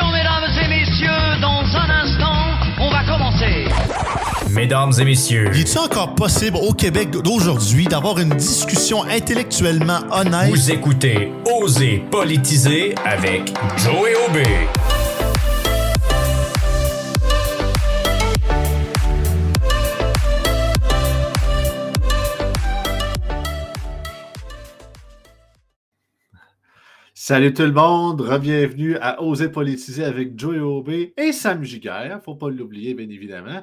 Attention, mesdames et messieurs, dans un instant, on va commencer. Mesdames et messieurs, Il est encore possible au Québec d'aujourd'hui d'avoir une discussion intellectuellement honnête? vous écoutez Oser politiser avec Joey OB. Salut tout le monde, bienvenue à Oser politiser avec Joey Aubé et Sam Giguère, faut pas l'oublier bien évidemment.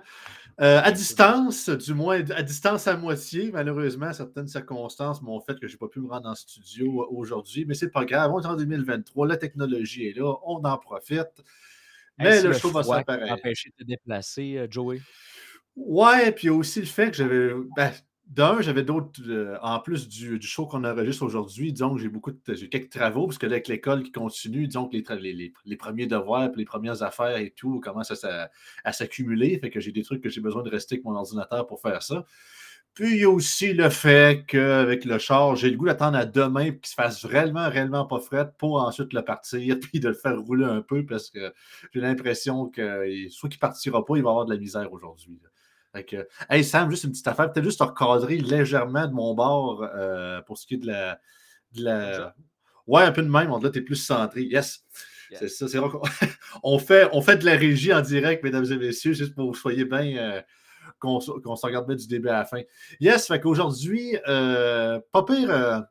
Euh, à distance, du moins à distance à moitié, malheureusement, certaines circonstances m'ont fait que je n'ai pas pu me rendre en studio aujourd'hui, mais c'est pas grave, on est en 2023, la technologie est là, on en profite. Mais Est-ce le show va pareil. empêché de te déplacer, euh, Joey? Ouais, puis il y a aussi le fait que j'avais. Ben, d'un, j'avais d'autres. euh, en plus du, du show qu'on enregistre aujourd'hui, que j'ai beaucoup de. J'ai quelques travaux, parce que avec l'école qui continue, que les, les, les- premiers devoirs, puis les premières affaires et tout commencent à, s'a- à s'accumuler. Fait que j'ai des trucs que j'ai besoin de rester avec mon ordinateur pour faire ça. Puis il y a aussi le fait qu'avec le char, j'ai le goût d'attendre à demain qu'il se fasse réellement, réellement pas fret pour ensuite le partir, puis de le faire rouler un peu parce que j'ai l'impression que soit qu'il partira pas, il va avoir de la misère aujourd'hui. Là. Que, hey Sam, juste une petite affaire, peut-être juste te recadrer légèrement de mon bord euh, pour ce qui est de la. de la- Ouais, un peu de même. Là, tu es plus centré. Yes. Yes. C'est ça. c'est vrai qu'on- on, fait, on fait de la régie en direct, mesdames et messieurs, juste pour que vous soyez bien. euh, qu'on qu'on se regarde bien du début à la fin. Yes, fait qu'aujourd'hui, euh, pas pire.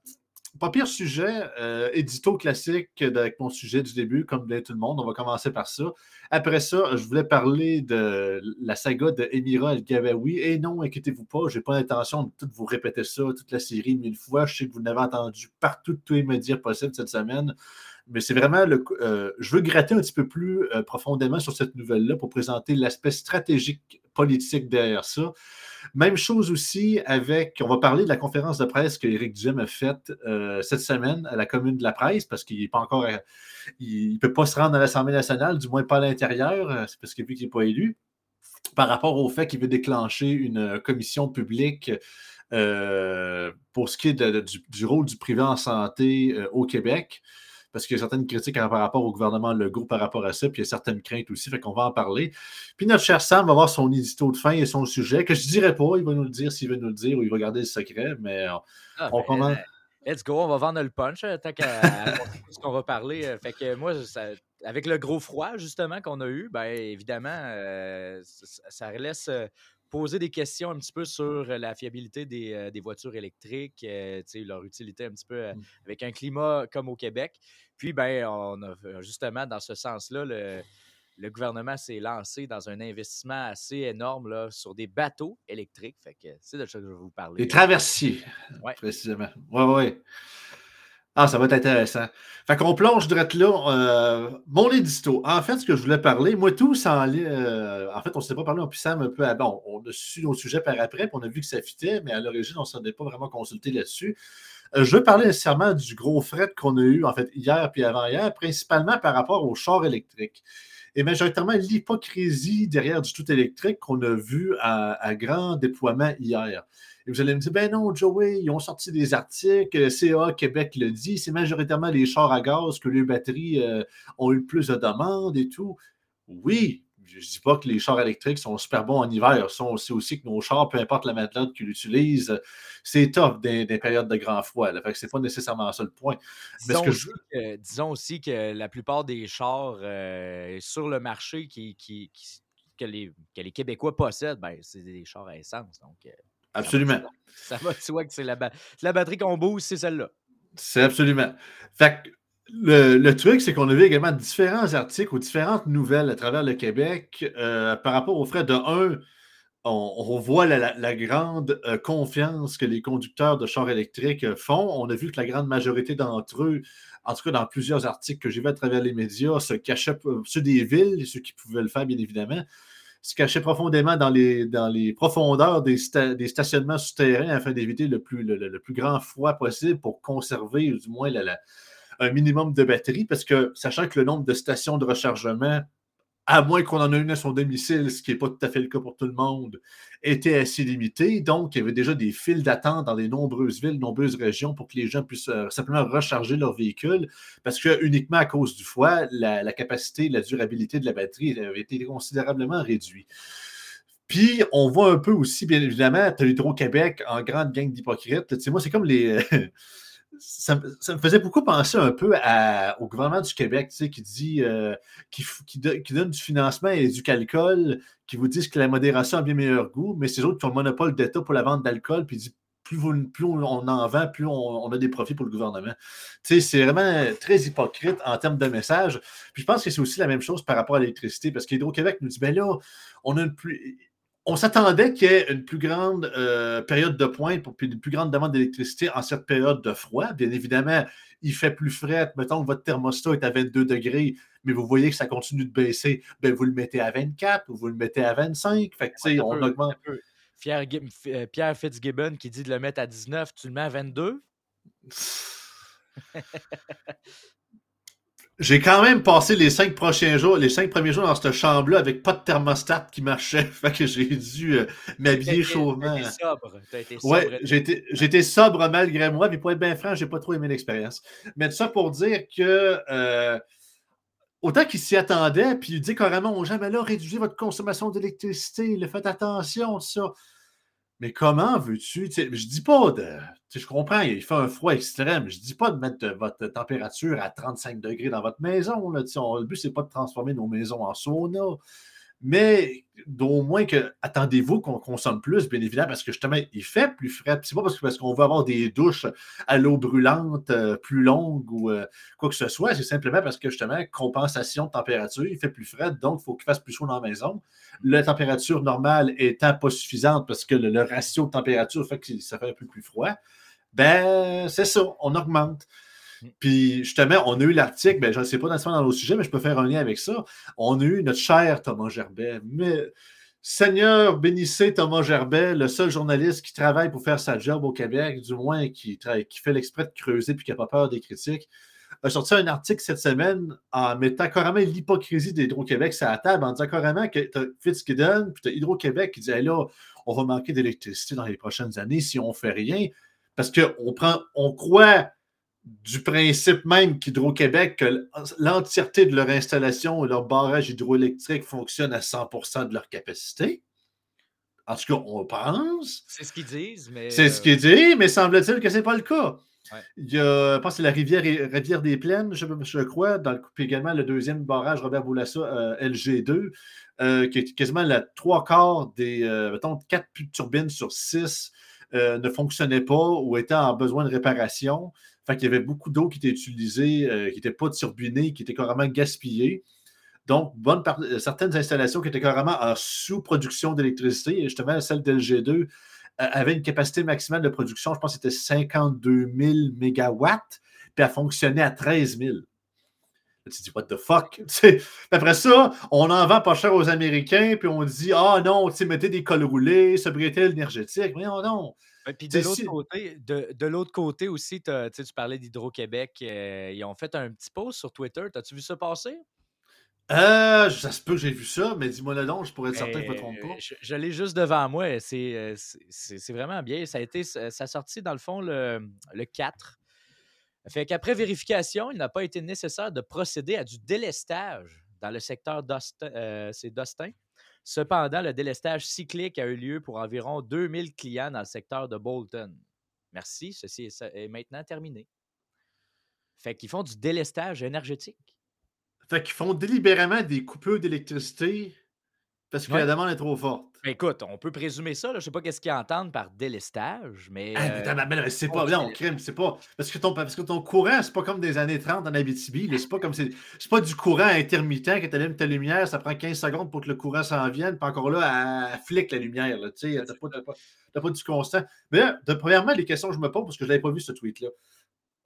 Pas pire sujet, euh, édito classique avec mon sujet du début, comme bien tout le monde. On va commencer par ça. Après ça, je voulais parler de la saga de Emira El-Gabawi. Et non, inquiétez-vous pas, je n'ai pas l'intention de tout vous répéter ça, toute la série mille fois. Je sais que vous l'avez entendu partout tous les médias possibles cette semaine. Mais c'est vraiment le. euh, je veux gratter un petit peu plus euh, profondément sur cette nouvelle-là pour présenter l'aspect stratégique politique derrière ça. Même chose aussi avec, on va parler de la conférence de presse que Éric a faite euh, cette semaine à la commune de la presse parce qu'il n'est pas encore, il ne peut pas se rendre à l'Assemblée nationale, du moins pas à l'intérieur, euh, c'est parce que vu qu'il n'est pas élu, par rapport au fait qu'il veut déclencher une commission publique euh, pour ce qui est du, rôle du privé en santé au Québec parce qu'il y a certaines critiques par rapport au gouvernement Legault par rapport à ça, puis il y a certaines craintes aussi, fait qu'on va en parler. Puis notre cher Sam va avoir son édito de fin et son sujet, que je ne dirai pas, il va nous le dire s'il veut nous le dire ou il va garder le secret, mais euh, Ah, on ben, commence. euh, Let's go, on va vendre le punch, euh, tant qu'à ce qu'on va parler. euh, Fait que moi, ça- avec le gros froid, justement, qu'on a eu, ben évidemment, euh, ça, ça laisse poser des questions un petit peu sur la fiabilité des, euh, des voitures électriques, euh, leur utilité un petit peu euh, Mm. avec un climat comme au Québec. Puis, ben, on a justement, dans ce sens-là, le, le gouvernement s'est lancé dans un investissement assez énorme là, sur des bateaux électriques. Fait que c'est de ça que je vais vous parler. Les traversiers, Ouais. précisément. Oui, oui. Ah, ça va être intéressant. Fait qu'on plonge direct là. euh, mon édito. En fait, ce que je voulais parler, moi, tout aller. euh, en fait, on ne s'était pas parlé en puissant un peu. à- bon, on a su nos sujets par après, puis on a vu que ça fitait, mais à l'origine, on ne s'en est pas vraiment consulté là-dessus. Euh, je veux parler nécessairement du gros fret qu'on a eu, en fait, hier puis avant-hier, principalement par rapport aux chars électriques. Et majoritairement l'hypocrisie derrière du tout électrique qu'on a vu à, grand déploiement hier. Et vous allez me dire, ben non, Joey, ils ont sorti des articles, CA Québec le dit, c'est majoritairement les chars à gaz que les batteries euh, ont eu plus de demandes et tout. Oui, je ne dis pas que les chars électriques sont super bons en hiver. Ça, on sait aussi que nos chars, peu importe la matelote qu'ils utilisent, c'est top dans des périodes de grand froid. Là. Fait que c'est pas nécessairement ça le point. Mais ce Disons, que je- aussi que, disons aussi que la plupart des chars euh, sur le marché qui, qui- qui- que, les, que les Québécois possèdent, ben, c'est des chars à essence. Donc, euh, Absolument. ça va de soi que c'est la, ba- la batterie qu'on booste, c'est celle-là. C'est absolument. Fait que le, truc, c'est qu'on a vu également différents articles ou différentes nouvelles à travers le Québec euh, par rapport aux frais de 1. On, voit la, grande euh, confiance que les conducteurs de chars électriques euh, font. On a vu que la grande majorité d'entre eux, en tout cas dans plusieurs articles que j'ai vus à travers les médias, se cachaient, ceux des villes, ceux qui pouvaient le faire bien évidemment, se cachaient profondément dans les, dans les profondeurs des, des stationnements souterrains afin d'éviter le plus, le, plus grand froid possible pour conserver du moins la- un minimum de batterie, parce que sachant que le nombre de stations de rechargement à moins qu'on en ait une à son domicile, ce qui n'est pas tout à fait le cas pour tout le monde, était assez limité. Donc, il y avait déjà des files d'attente dans de nombreuses villes, nombreuses régions pour que les gens puissent euh, simplement recharger leur véhicule, parce que uniquement à cause du foie, la, capacité, la durabilité de la batterie avait été considérablement réduite. Puis, on voit un peu aussi, bien évidemment, tu as l'Hydro-Québec en grande gang d'hypocrites. Tu sais, moi, c'est comme les. ça, me faisait beaucoup penser un peu au gouvernement du Québec, tu sais, qui dit, euh, qui, donne du financement et du calcul, qui vous disent que la modération a bien meilleur goût, mais c'est autres qui ont le monopole d'État pour la vente d'alcool, puis dit plus, plus, on en vend, plus on, a des profits pour le gouvernement. Tu sais, c'est vraiment très hypocrite en termes de message. Puis je pense que c'est aussi la même chose par rapport à l'électricité, parce qu'Hydro-Québec nous dit, ben là, on a une plus on s'attendait qu'il y ait une plus grande euh, période de pointe pour une plus grande demande d'électricité en cette période de froid. Bien évidemment, il fait plus frais. Mettons que votre thermostat est à 22 degrés, mais vous voyez que ça continue de baisser. Bien, vous le mettez à 24 ou vous le mettez à 25. Fait que, on augmente. Pierre, euh, Pierre Fitzgibbon qui dit de le mettre à 19, tu le mets à 22? J'ai quand même passé les cinq prochains jours, les cinq premiers jours dans cette chambre-là avec pas de thermostat qui marchait. Fait que j'ai dû euh, m'habiller chaudement. T'as été sobre. été sobre. Ouais, été, sobre malgré moi. Puis pour être bien franc, j'ai pas trop aimé l'expérience. Mais ça pour dire que euh, autant qu'il s'y attendait, puis il dit carrément aux gens, mais là, réduisez votre consommation d'électricité, faites attention, tout ça. Mais comment veux-tu? Je dis pas de. Je comprends, il fait un froid extrême. Je dis pas de mettre votre température à 35 degrés dans votre maison. Le but, c'est pas de transformer nos maisons en sauna mais d'au moins que attendez-vous qu'on consomme plus, bien évidemment, parce que justement, il fait plus frais. C'est pas parce, parce qu'on veut avoir des douches à l'eau brûlante euh, plus longues ou euh, quoi que ce soit, c'est simplement parce que justement, compensation de température, il fait plus frais, donc il faut qu'il fasse plus chaud dans la maison. La température normale étant pas suffisante parce que le, ratio de température fait que ça fait un peu plus froid, ben c'est ça, on augmente. Mm. Puis justement, on a eu l'article, ben, je ne sais pas nécessairement dans le sujet, mais je peux faire un lien avec ça. On a eu notre cher Thomas Gerbet. Mais Seigneur, bénissez Thomas Gerbet, le seul journaliste qui travaille pour faire sa job au Québec, du moins qui, fait l'exprès de creuser puis qui n'a pas peur des critiques, a sorti un article cette semaine en mettant carrément l'hypocrisie d'Hydro-Québec sur la table, en disant carrément que tu as Fitzgibbon puis tu as Hydro-Québec qui dit là, on va manquer d'électricité dans les prochaines années si on ne fait rien. Parce qu'on prend, on croit du principe même qu'Hydro-Québec, que l'entièreté de leur installation et leur barrage hydroélectrique fonctionne à 100% de leur capacité. En tout cas, on pense. C'est ce qu'ils disent, mais. C'est ce qu'ils disent, mais semble-t-il que ce n'est pas le cas. Il y a, je pense que c'est la rivière, rivière des Plaines, je, crois, dans le, puis également le deuxième barrage Robert Boulassa, euh, LG2, euh, qui est quasiment la trois quarts des, euh, mettons, quatre turbines sur six ne fonctionnaient pas ou étaient en besoin de réparation. Fait qu'il y avait beaucoup d'eau qui était utilisée, euh, qui n'était pas turbinée, qui était carrément gaspillée. Donc, euh, certaines installations qui étaient carrément en sous-production d'électricité, et justement, celle d'LG2 euh, avait une capacité maximale de production, je pense que c'était 52 000 mégawatts, puis elle fonctionnait à 13 000. tu dis, what the fuck? après ça, on en vend pas cher aux Américains, puis on dit, ah non, mettez des cols roulés, sobriété énergétique. Mais non, non. Puis de l'autre côté, de, l'autre côté aussi, tu parlais d'Hydro-Québec. Euh, ils ont fait un petit post sur Twitter. T'as-tu vu ça passer? Euh, ça se peut que j'ai vu ça, mais dis-moi le nom, je pourrais être certain que je ne me trompe pas. Je, l'ai juste devant moi. Euh, c'est vraiment bien. Ça a été dans le fond le, le 4. Fait qu'après vérification, il n'a pas été nécessaire de procéder à du délestage dans le secteur d'Austin. c'est d'Austin Cependant, le délestage cyclique a eu lieu pour environ 2000 clients dans le secteur de Bolton. Merci, ceci est maintenant terminé. Fait qu'ils font du délestage énergétique. Fait qu'ils font délibérément des coupures d'électricité parce que la demande est trop forte. Ben, écoute, on peut présumer ça. Je ne sais pas qu'est-ce qu'ils entendent par délestage, mais. Ah, euh, c'est pas. Non, crime, c'est pas. Parce que ton, parce que ton courant, c'est pas comme des années 30 en Abitibi. C'est pas comme c'est. pas du courant intermittent que tu allumes ta lumière, ça prend 15 secondes pour que le courant s'en vienne, puis encore là, elle flique la lumière. Tu n'as pas, pas, pas, du constant. Mais là, de, premièrement, les questions que je me pose, parce que je n'avais pas vu ce tweet-là.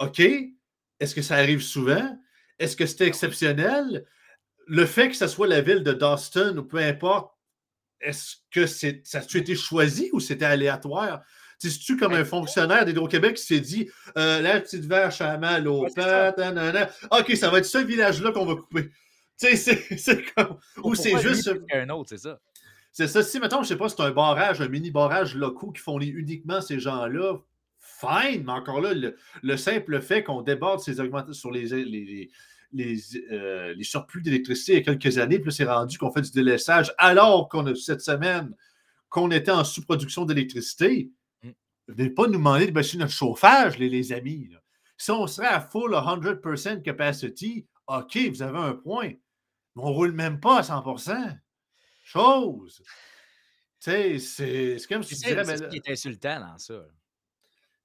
OK, est-ce que ça arrive souvent? Est-ce que c'était exceptionnel? Le fait que ce soit la ville de Dawson ou peu importe, est-ce que c'est, ça a été choisi ou c'était aléatoire? C'est-tu comme un fonctionnaire d'Hydro-Québec qui s'est dit euh, la petite vache à mal au OK, ça va être ce village-là qu'on va couper. Tu sais, c'est comme. Ou c'est juste. un autre, c'est ça. C'est ça. Si, mettons, je sais pas, c'est un barrage, un mini barrage locaux qui fournit uniquement ces gens-là, fine, mais encore là, le, simple fait qu'on déborde ces augmentations sur les, les, les, euh, les surplus d'électricité il y a quelques années, puis c'est rendu qu'on fait du délaissage alors qu'on a cette semaine qu'on était en sous-production d'électricité. Mm. Venez pas nous demander de baisser notre chauffage, les, les amis. Si on serait à full 100% capacity, OK, vous avez un point. Mais on ne roule même pas à 100% Chose. Tu sais, c'est comme si tu dirais. C'est ce qui est insultant dans ça.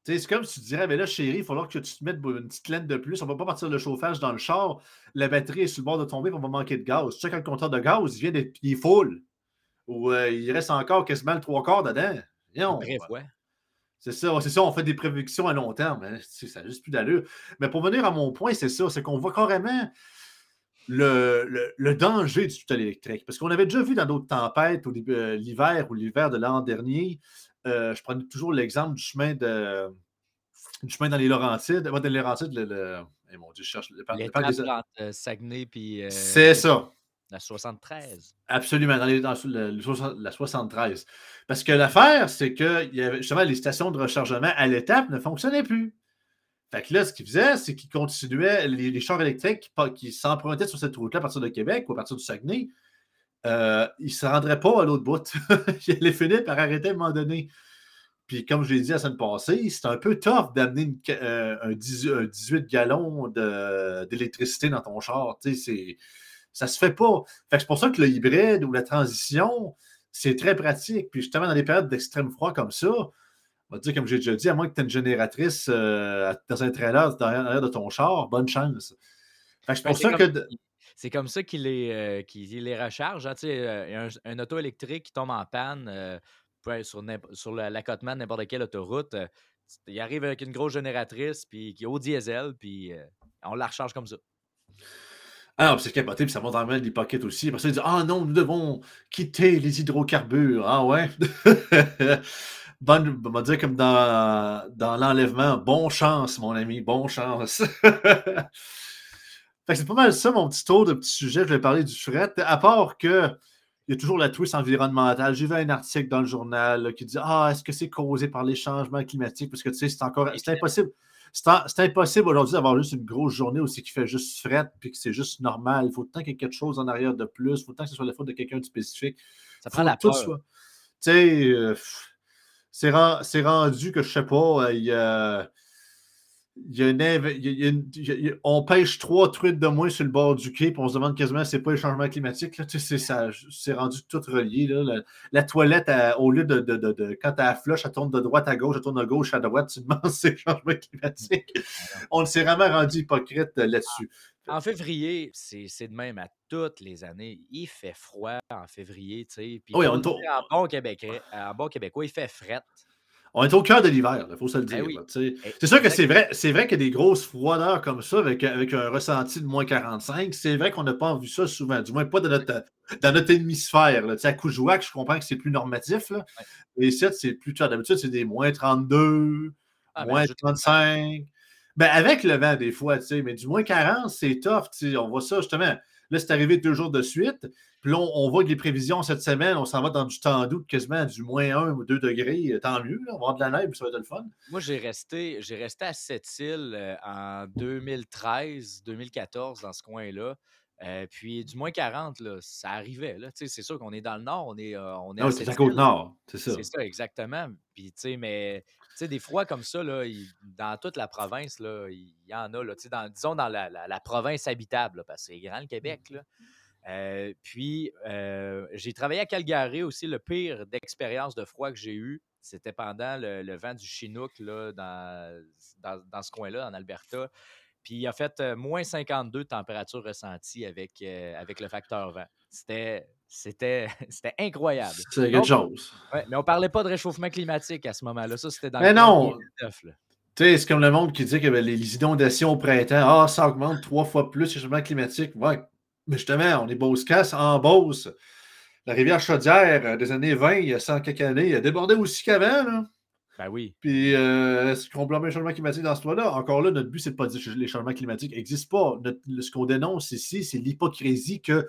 C'est comme si tu dirais, mais là, chérie, il va falloir que tu te mettes une petite laine de plus. On ne va pas partir le chauffage dans le char. La batterie est sur le bord de tomber, on va manquer de gaz. Tu sais, quand le compteur de gaz, il vient d'être il est full. Ou euh, il reste encore quasiment le trois quarts dedans. Bref, ouais. C'est ça, c'est ça, on fait des prédictions à long terme. Hein. Ça n'a juste plus d'allure. Mais pour venir à mon point, c'est ça, c'est qu'on voit carrément le, le, danger du tout électrique. Parce qu'on avait déjà vu dans d'autres tempêtes, au euh, l'hiver ou l'hiver de l'an dernier, je prends toujours l'exemple du chemin de du chemin dans les Laurentides. Dans les Laurentides, le, le eh, mon Dieu, je cherche le, le parc des... entre euh, Saguenay puis. c'est ça. La 73. Absolument, dans, les, dans la 73. Parce que l'affaire, c'est que y avait, justement, les stations de rechargement à l'étape ne fonctionnaient plus. Fait que là, ce qu'ils faisaient, c'est qu'ils continuaient, les, chars électriques qui, s'empruntaient sur cette route-là à partir de Québec ou à partir du Saguenay, euh, ils ne se rendraient pas à l'autre bout. ils allaient finir par arrêter à un moment donné. Puis, comme je l'ai dit la semaine passée, c'est un peu tough d'amener euh, un, 18 gallons d'électricité dans ton char. Sais, ça se fait pas. c'est pour ça que le hybride ou la transition, c'est très pratique. Puis justement, dans des périodes d'extrême froid comme ça, on va dire, comme j'ai déjà dit, à moins que tu aies une génératrice euh, dans un trailer derrière, de ton char, bonne chance. c'est pour ça que. C'est comme ça qu'il les, euh, les recharge. Hein, euh, un, auto électrique qui tombe en panne sur, sur l'accotement de n'importe quelle autoroute. il arrive avec une grosse génératrice puis qui est au diesel, puis on la recharge comme ça. Ah, c'est capoté, puis ça monte dans les pockets aussi. Après ça, ils disent Ah non, nous devons quitter les hydrocarbures. Ah ouais? Bonne, on va dire comme dans, dans l'enlèvement. Bon chance, mon ami, bon chance. c'est pas mal ça, mon petit tour de petit sujet. Je vais parler du fret. À part que il y a toujours la twist environnementale. J'ai vu un article dans le journal qui dit Ah, est-ce que c'est causé par les changements climatiques? Parce que tu sais, c'est encore. C'est impossible c'est impossible aujourd'hui d'avoir juste une grosse journée aussi qui fait juste fret puis que c'est juste normal. Il faut tant qu'il y ait quelque chose en arrière de plus. Il faut tant que ce soit la faute de quelqu'un de spécifique. Ça prend la peur. Tu sais, euh, c'est rendu que je sais pas, il y a on pêche trois truites de moins sur le bord du quai, puis on se demande quasiment si c'est pas le changement climatique. c'est rendu tout relié. La, toilette, au lieu de, quand tu as la flush, elle tourne de droite à gauche, elle tourne de gauche à droite, tu demandes si c'est le changement climatique. on s'est vraiment rendu hypocrite euh, là-dessus. En février, c'est de même à toutes les années. Il fait froid en février, tu sais. Oui, on en bon québécois, en bon québécois, il fait fret on est au cœur de l'hiver, il faut se le ben dire. c'est sûr que c'est vrai, c'est vrai qu'il y a des grosses froideurs comme ça avec, avec un ressenti de moins 45. C'est vrai qu'on n'a pas vu ça souvent, du moins pas dans notre, dans notre hémisphère. Là. À Coujouac, je comprends que c'est plus normatif. Là. Et ici, c'est plus tard. D'habitude, c'est des moins 32, ah, ben, moins 35. Ben, avec le vent, des fois, mais du moins 40, c'est tough. On voit ça justement. Là, c'est arrivé deux jours de suite. Puis là, on, voit que les prévisions cette semaine, on s'en va dans du temps doute, quasiment du moins 1 ou 2 degrés. Euh, tant mieux, on va avoir de la neige, ça va être le fun. Moi, j'ai resté, j'ai resté à cette île euh, en 2013, 2014, dans ce coin-là. Euh, puis du moins 40, là, ça arrivait. C'est sûr qu'on est dans le nord, on est, on est ah, c'est la côte nord, c'est ça. C'est ça, exactement. Puis, mais des froids comme ça, là, dans toute la province, là, il y en a. Là, dans, disons dans la, la, province habitable, parce que c'est grand le Québec. Là. Euh, puis, euh, j'ai travaillé à Calgary aussi. Le pire d'expérience de froid que j'ai eu, c'était pendant le, vent du Chinook là, dans, dans, ce coin-là, en Alberta. Puis, il a fait euh, moins 52 de température ressentie avec, avec le facteur vent. C'était. C'était, incroyable. C'est quelque chose. mais on parlait pas de réchauffement climatique à ce moment-là. Ça, c'était dans mais non. Tu sais, c'est comme le monde qui dit que ben, les inondations au printemps, ah, ça augmente trois fois plus le réchauffement climatique. Ouais, mais justement, on est Beauce-Casse en Beauce. La rivière Chaudière, euh, des années 20, il y a 100 quelques années, a débordé aussi qu'avant. Ben oui. Puis, euh, est-ce qu'on blâme les changements climatiques dans ce cas-là? Encore là, notre but, c'est de pas dire que les changements climatiques n'existent pas. Notre- ce qu'on dénonce ici, c'est l'hypocrisie que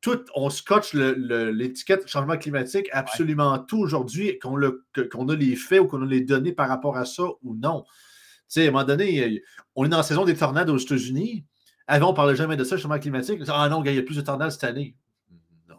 tout, on scotche l'étiquette changement climatique absolument tout aujourd'hui, qu'on a les faits ou qu'on a les données par rapport à ça ou non. Tu sais, à un moment donné, euh, on est dans la saison des tornades aux États-Unis. Avant, on ne parlait jamais de ça, le changement climatique. Ah non, il y a plus de tornades cette année. Non.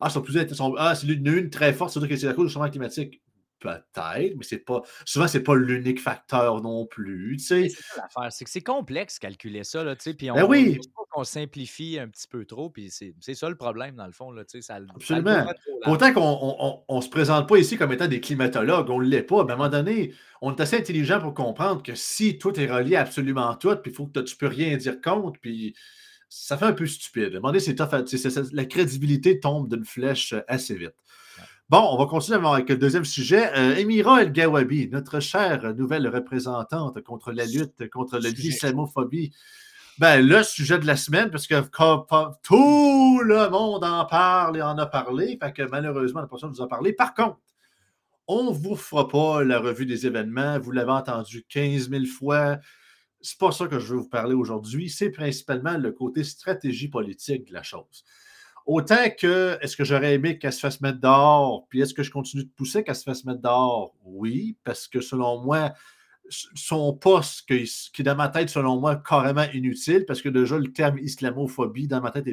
Ah, plus, ah c'est une, une très forte, c'est-à-dire que c'est à cause du changement climatique. Peut-être, mais c'est pas. Souvent, c'est pas l'unique facteur non plus. C'est ça l'affaire, c'est que c'est complexe calculer ça, là, tu sais, puis on Ben oui. qu'on simplifie un petit peu trop, puis c'est ça le problème, dans le fond, là, ça, ça Absolument. pas trop. Autant qu'on ne se présente pas ici comme étant des climatologues, on ne l'est pas. Mais à un moment donné, on est assez intelligent pour comprendre que si tout est relié à absolument tout, puis il faut que tu ne peux rien dire contre, puis ça fait un peu stupide. À un moment donné, c'est- la crédibilité tombe d'une flèche euh, assez vite. Bon, on va continuer avec le deuxième sujet. Euh, Emira El Gawabi, notre chère nouvelle représentante contre la lutte contre l'islamophobie. Ben, le sujet de la semaine, parce que comme- tout le monde en parle et en a parlé, fait que malheureusement, la personne nous en parler. Par contre, on ne vous fera pas la revue des événements. Vous l'avez entendu 15 000 fois. C'est pas ça que je veux vous parler aujourd'hui. C'est principalement le côté stratégie politique de la chose. Autant que, est-ce que j'aurais aimé qu'elle se fasse mettre dehors, puis est-ce que je continue de pousser qu'elle se fasse mettre dehors? Oui, parce que selon moi, son poste, qui, est dans ma tête, selon moi, carrément inutile, parce que déjà, le terme islamophobie, dans ma tête,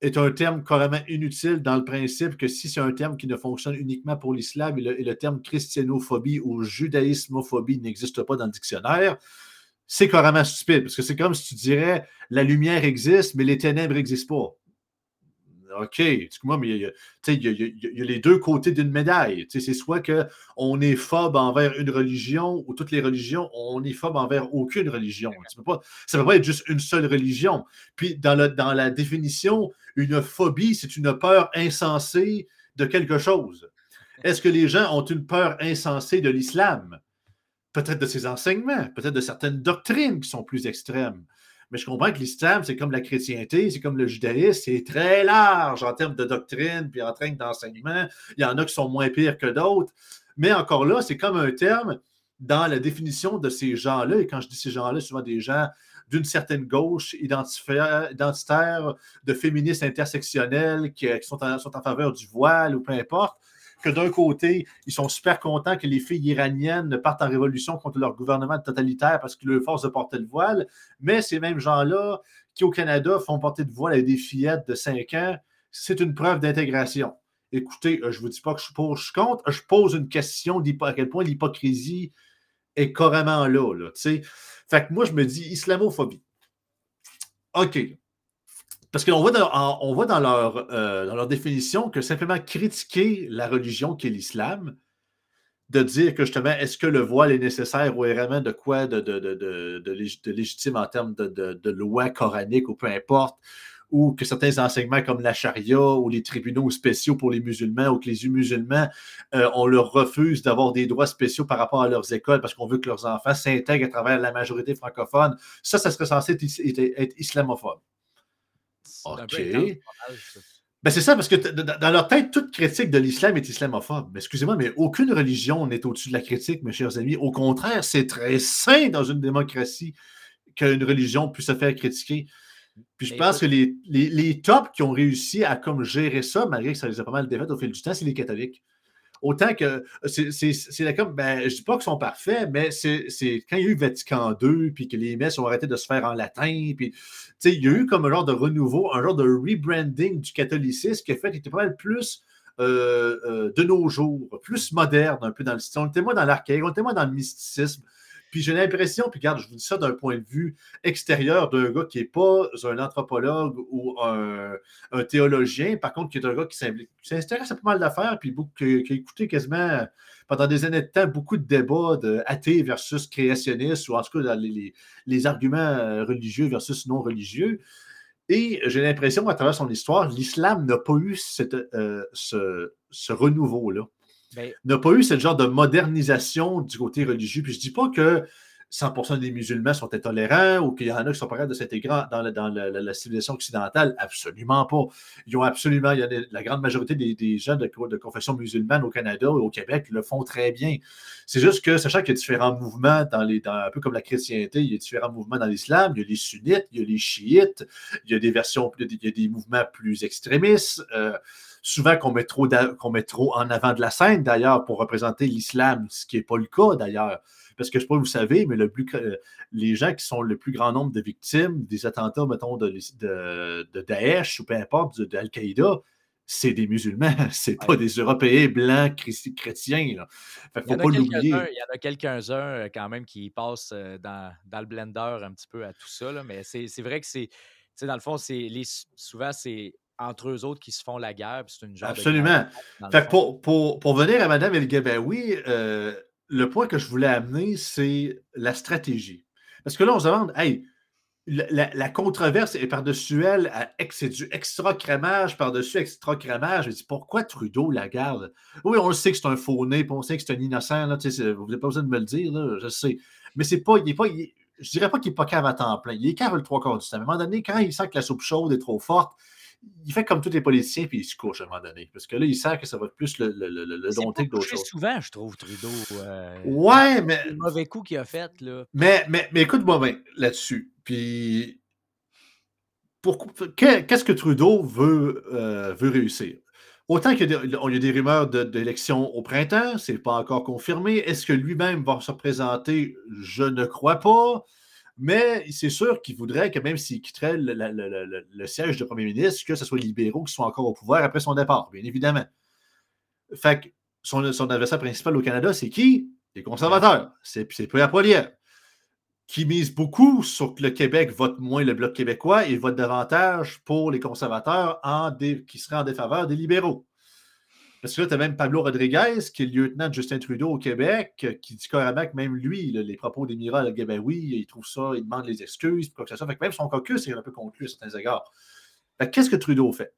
est un terme carrément inutile dans le principe que si c'est un terme qui ne fonctionne uniquement pour l'islam et et le terme christianophobie ou judaïsmophobie n'existe pas dans le dictionnaire, c'est carrément stupide. Parce que c'est comme si tu dirais la lumière existe, mais les ténèbres n'existent pas. OK, excuse-moi, mais il y, a, il y a- les deux côtés d'une médaille. C'est soit qu'on est phobe envers une religion ou toutes les religions, on est phobe envers aucune religion. Ça ne peut pas être juste une seule religion. Puis dans, dans la définition, une phobie, c'est une peur insensée de quelque chose. Est-ce que les gens ont une peur insensée de l'islam? Peut-être de ses enseignements, peut-être de certaines doctrines qui sont plus extrêmes. Mais je comprends que l'islam, c'est comme la chrétienté, c'est comme le judaïsme, c'est très large en termes de doctrine, puis en termes d'enseignement. Il y en a qui sont moins pires que d'autres. Mais encore là, c'est comme un terme dans la définition de ces gens-là. Et quand je dis ces gens-là, souvent des gens d'une certaine gauche identitaire, de féministes intersectionnels qui, en, sont en faveur du voile ou peu importe, d'un côté, ils sont super contents que les filles iraniennes partent en révolution contre leur gouvernement totalitaire parce qu'ils leur forcent de porter le voile, mais ces mêmes gens-là qui, au Canada, font porter le voile à des fillettes de 5 ans, c'est une preuve d'intégration. Écoutez, euh, je ne vous dis pas que je suis je suis contre, je pose une question à quel point l'hypocrisie est carrément là. là fait que moi, je me dis islamophobie. OK. Parce qu'on voit dans, on voit dans leur, euh, dans leur définition que simplement critiquer la religion qui est l'islam, de dire que justement, est-ce que le voile est nécessaire ou est vraiment de quoi de, de, de, de, de lég- de légitime en termes de, loi coranique ou peu importe, ou que certains enseignements comme la charia ou les tribunaux spéciaux pour les musulmans ou que les musulmans, euh, on leur refuse d'avoir des droits spéciaux par rapport à leurs écoles parce qu'on veut que leurs enfants s'intègrent à travers la majorité francophone, ça, ça serait censé être- être islamophobe. OK. Ben c'est ça, parce que dans leur tête, toute critique de l'islam est islamophobe. Mais excusez-moi, mais aucune religion n'est au-dessus de la critique, mes chers amis. Au contraire, c'est très sain dans une démocratie qu'une religion puisse se faire critiquer. Puis je Mais pense écoute- que les, les, les tops qui ont réussi à comme gérer ça, malgré que ça les a pas mal défaites au fil du temps, c'est les catholiques. Autant que c'est c'est- comme, ben, je dis pas qu'ils sont parfaits, mais c'est quand il y a eu Vatican II, puis que les messes ont arrêté de se faire en latin, puis il y a eu comme un genre de renouveau, un genre de rebranding du catholicisme qui a fait qu'il était pas mal plus euh, euh, de nos jours, plus moderne un peu dans le style. On était moins dans l'archaïque, on était moins dans le mysticisme. Puis j'ai l'impression, puis regarde, je vous dis ça d'un point de vue extérieur d'un gars qui n'est pas un anthropologue ou un, théologien, par contre, qui est un gars qui s'intéresse à pas mal d'affaires, puis qui, qui a écouté quasiment pendant des années de temps beaucoup de débats de versus créationnistes, ou en tout cas les, les- arguments euh, religieux versus non religieux. Et j'ai l'impression, à travers son histoire, l'islam n'a pas eu euh, ce, ce renouveau-là Ben, n'a pas eu ce genre de modernisation du côté religieux. Puis je dis pas que 100% des musulmans sont intolérants ou qu'il y en a qui sont pas de s'intégrer dans, la, dans la, la, civilisation occidentale. Absolument pas. Ils ont absolument, il y a la grande majorité des, des gens de, de, confession musulmane au Canada et au Québec le font très bien. C'est juste que, sachant qu'il y a différents mouvements, dans les, dans, un peu comme la chrétienté, il y a différents mouvements dans l'islam. Il y a les sunnites, il y a les chiites, il y a des versions, il y a des mouvements plus extrémistes. Euh, souvent qu'on met, trop qu'on met trop en avant de la scène, d'ailleurs, pour représenter l'islam, ce qui n'est pas le cas, d'ailleurs. Parce que je ne sais pas si vous savez, mais le plus, euh, les gens qui sont le plus grand nombre de victimes des attentats, mettons, de, de, Daesh ou peu importe, d'Al-Qaïda, c'est des musulmans, c'est pas des Européens blancs chrétiens. Il ne faut pas l'oublier. Il y en a quelques-uns euh, quand même qui passent euh, dans, dans, le blender un petit peu à tout ça, là, mais c'est vrai que c'est, dans le fond, les, souvent c'est entre eux autres qui se font la guerre. C'est une Absolument. fait pour, pour, pour, venir à Mme El Gabaoui, euh, le point que je voulais amener, c'est la stratégie. Parce que là, on se demande, hey, la, controverse est par-dessus elle, c'est du extra crémage par-dessus extra crémage. Je dis, pourquoi Trudeau la garde? Oui, on le sait que c'est un faux-né, on sait que c'est un innocent, là, vous n'avez pas besoin de me le dire, je sais. Mais c'est pas, il est pas, je dirais pas qu'il n'est pas cave à temps plein. Il est cave le trois quarts du temps. À un moment donné, quand il sent que la soupe chaude est trop forte, il fait comme tous les politiciens, puis il se couche à un moment donné. Parce que là, il sait que ça va être plus le, le, le, dompter que d'autres choses. souvent, je trouve, Trudeau. Euh, ouais, mais. Le mauvais coup qu'il a fait, là. Mais, mais, mais écoute-moi bien là-dessus. Puis. Qu'est-ce que Trudeau veut, euh, veut réussir? Autant qu'il y, y, a des rumeurs d'élections au printemps, ce n'est pas encore confirmé. Est-ce que lui-même va se présenter? Je ne crois pas. Mais c'est sûr qu'il voudrait que même s'il quitterait le, siège de premier ministre, que ce soit les libéraux qui soient encore au pouvoir après son départ, bien évidemment. Fait que son, adversaire principal au Canada, c'est qui? Les conservateurs. C'est Pierre Poilievre. Qui mise beaucoup sur que le Québec vote moins le Bloc québécois et vote davantage pour les conservateurs qui seraient en défaveur des libéraux. Parce que là, tu as même Pablo Rodriguez, qui est le lieutenant de Justin Trudeau au Québec, euh, qui dit carrément que même lui, les propos d'Émiral Gabaoui, il trouve ça, il demande les excuses, quoi que ce soit. Fait même son caucus est un peu conclu à certains égards. Qu'est-ce que Trudeau fait?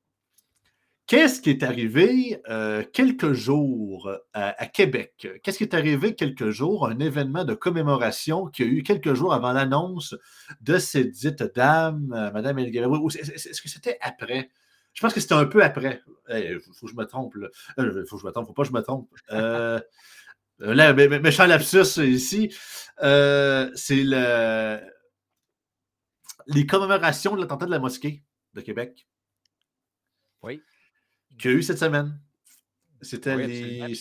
Qu'est-ce qui est arrivé euh, quelques jours euh, à, Québec? Qu'est-ce qui est arrivé quelques jours? Un événement de commémoration qui a eu quelques jours avant l'annonce de cette dite dame, Mme El Est-ce que c'était après? Je pense que c'était un peu après. Il faut, que je me trompe. Il euh, faut que je me trompe. Faut pas que je me trompe. Euh, euh là, méchant lapsus ici. Euh, c'est le... les commémorations de l'attentat de la mosquée de Québec. Oui. Qu'il y a eu cette semaine. C'était les.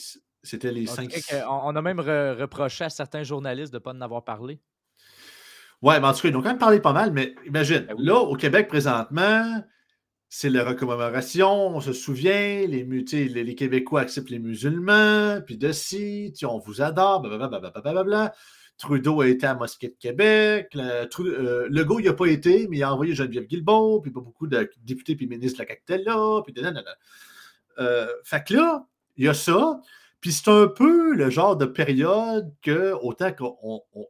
C'était les cinq. On a même reproché à certains journalistes de ne pas en avoir parlé. Ouais, mais en tout cas, ils ont quand même parlé pas mal, mais imagine, ben là, au Québec présentement, c'est la recommémoration, on se souvient, les, Québécois acceptent les musulmans, puis de ci, on vous adore, blablabla. Trudeau a été à Mosquée de Québec. Euh, Legault, il n'a pas été, mais il a envoyé Geneviève Guilbeault, puis pas beaucoup de députés puis ministres de la CAQ là, puis euh, fait que là, il y a ça. Puis c'est un peu le genre de période que, autant que